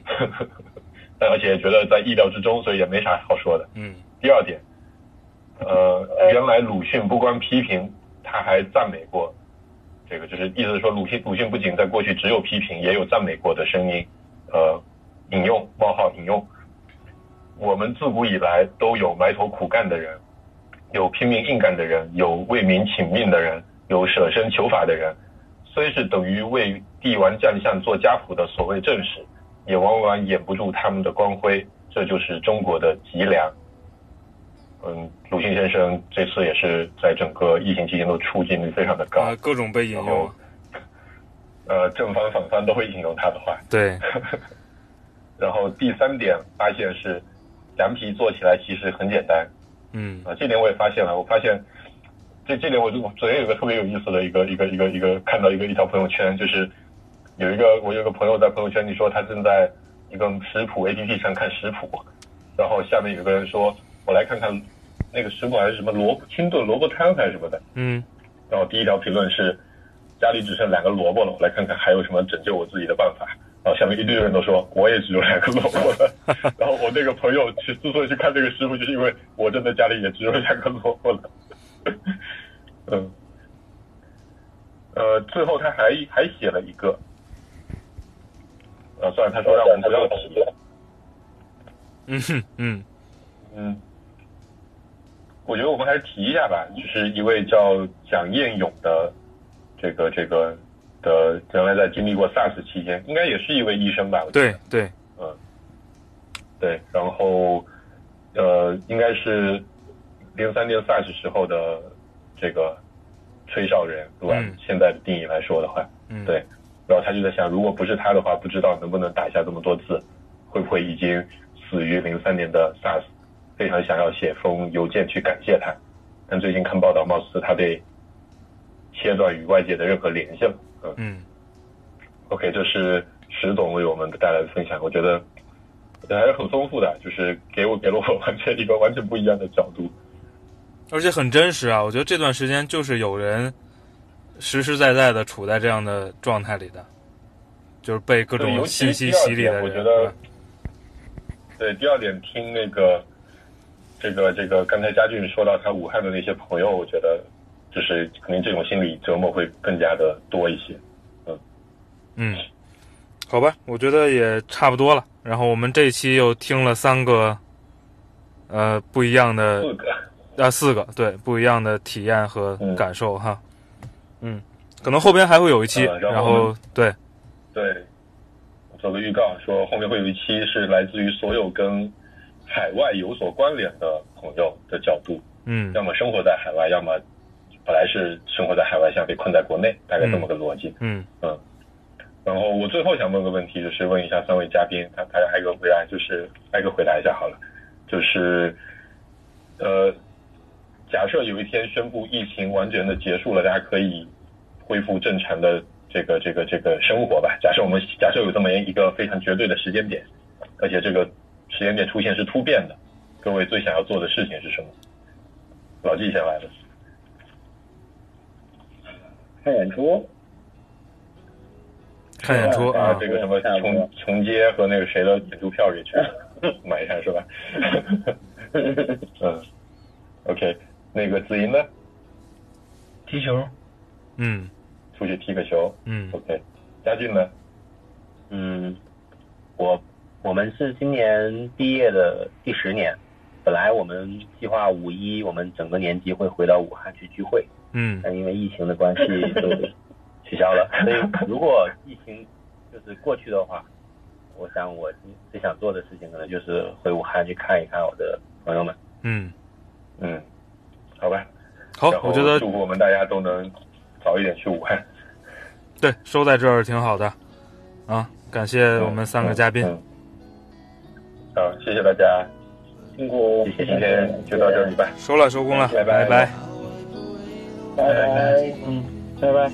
但而且觉得在意料之中，所以也没啥好说的。嗯。第二点，呃，原来鲁迅不光批评，他还赞美过，这个就是意思是说，鲁迅鲁迅不仅在过去只有批评，也有赞美过的声音。呃，引用冒号引用，我们自古以来都有埋头苦干的人，有拼命硬干的人，有为民请命的人，有舍身求法的人。虽是等于为帝王将相做家谱的所谓正史，也往往掩不住他们的光辉。这就是中国的脊梁。嗯，鲁迅先生这次也是在整个疫情期间都出镜率非常的高，各种被引用。呃，正方反方都会引用他的话。对。然后第三点发现是，凉皮做起来其实很简单。嗯。啊，这点我也发现了。我发现，这这点我就昨天有个特别有意思的一个一个一个一个看到一个一条朋友圈，就是有一个我有个朋友在朋友圈里说他正在一个食谱 APP 上看食谱，然后下面有个人说，我来看看那个食谱还是什么萝卜清炖萝卜汤还是什么的。嗯。然后第一条评论是。家里只剩两个萝卜了，我来看看还有什么拯救我自己的办法。然后下面一堆人都说我也只有两个萝卜了。然后我那个朋友去之所以去看这个师傅，就是因为我真的家里也只有两个萝卜了。嗯，呃，最后他还还写了一个，呃，算了，他说让我们不要提了。嗯哼，嗯嗯，我觉得我们还是提一下吧，就是一位叫蒋彦勇的。这个这个的原来在经历过 SARS 期间，应该也是一位医生吧？对对，嗯，对，然后呃，应该是零三年 SARS 时候的这个吹哨人，如果按现在的定义来说的话，嗯，对，然后他就在想，如果不是他的话，不知道能不能打下这么多字，会不会已经死于零三年的 SARS？非常想要写封邮件去感谢他，但最近看报道，貌似他被。切断与外界的任何联系了。嗯，OK，这是石总为我们带来的分享，我觉得还是很丰富的，就是给我给了我完全一个完全不一样的角度，而且很真实啊！我觉得这段时间就是有人实实在在的处在这样的状态里的，就是被各种信息洗礼的我觉得，对，第二点听那个这个这个刚才佳俊说到他武汉的那些朋友，我觉得。就是可能这种心理折磨会更加的多一些，嗯嗯，好吧，我觉得也差不多了。然后我们这一期又听了三个，呃，不一样的四个啊，四个对不一样的体验和感受哈，嗯，可能后边还会有一期，然后对对，做个预告说后面会有一期是来自于所有跟海外有所关联的朋友的角度，嗯，要么生活在海外，要么。本来是生活在海外，现在被困在国内，大概这么个逻辑。嗯嗯。然后我最后想问个问题，就是问一下三位嘉宾，他大家挨个回答，就是挨个回答一下好了。就是呃，假设有一天宣布疫情完全的结束了，大家可以恢复正常的这个这个这个生活吧。假设我们假设有这么一个非常绝对的时间点，而且这个时间点出现是突变的，各位最想要做的事情是什么？老纪先来了。看演出，看演出啊！这个什么琼琼街和那个谁的演出票给去 买一下是吧？嗯，OK，那个子英呢？踢球，嗯，出去踢个球，嗯，OK，佳俊呢？嗯，我我们是今年毕业的第十年，本来我们计划五一我们整个年级会回到武汉去聚会。嗯，但因为疫情的关系就取消了。所以如果疫情就是过去的话，我想我最想做的事情可能就是回武汉去看一看我的朋友们。嗯嗯，好吧。好，我觉得祝福我们大家都能早一点去武汉。对，收在这儿挺好的。啊，感谢我们三个嘉宾。好谢谢大家。辛苦今天就到这里吧。收了收工了拜拜。拜拜。嗯拜拜。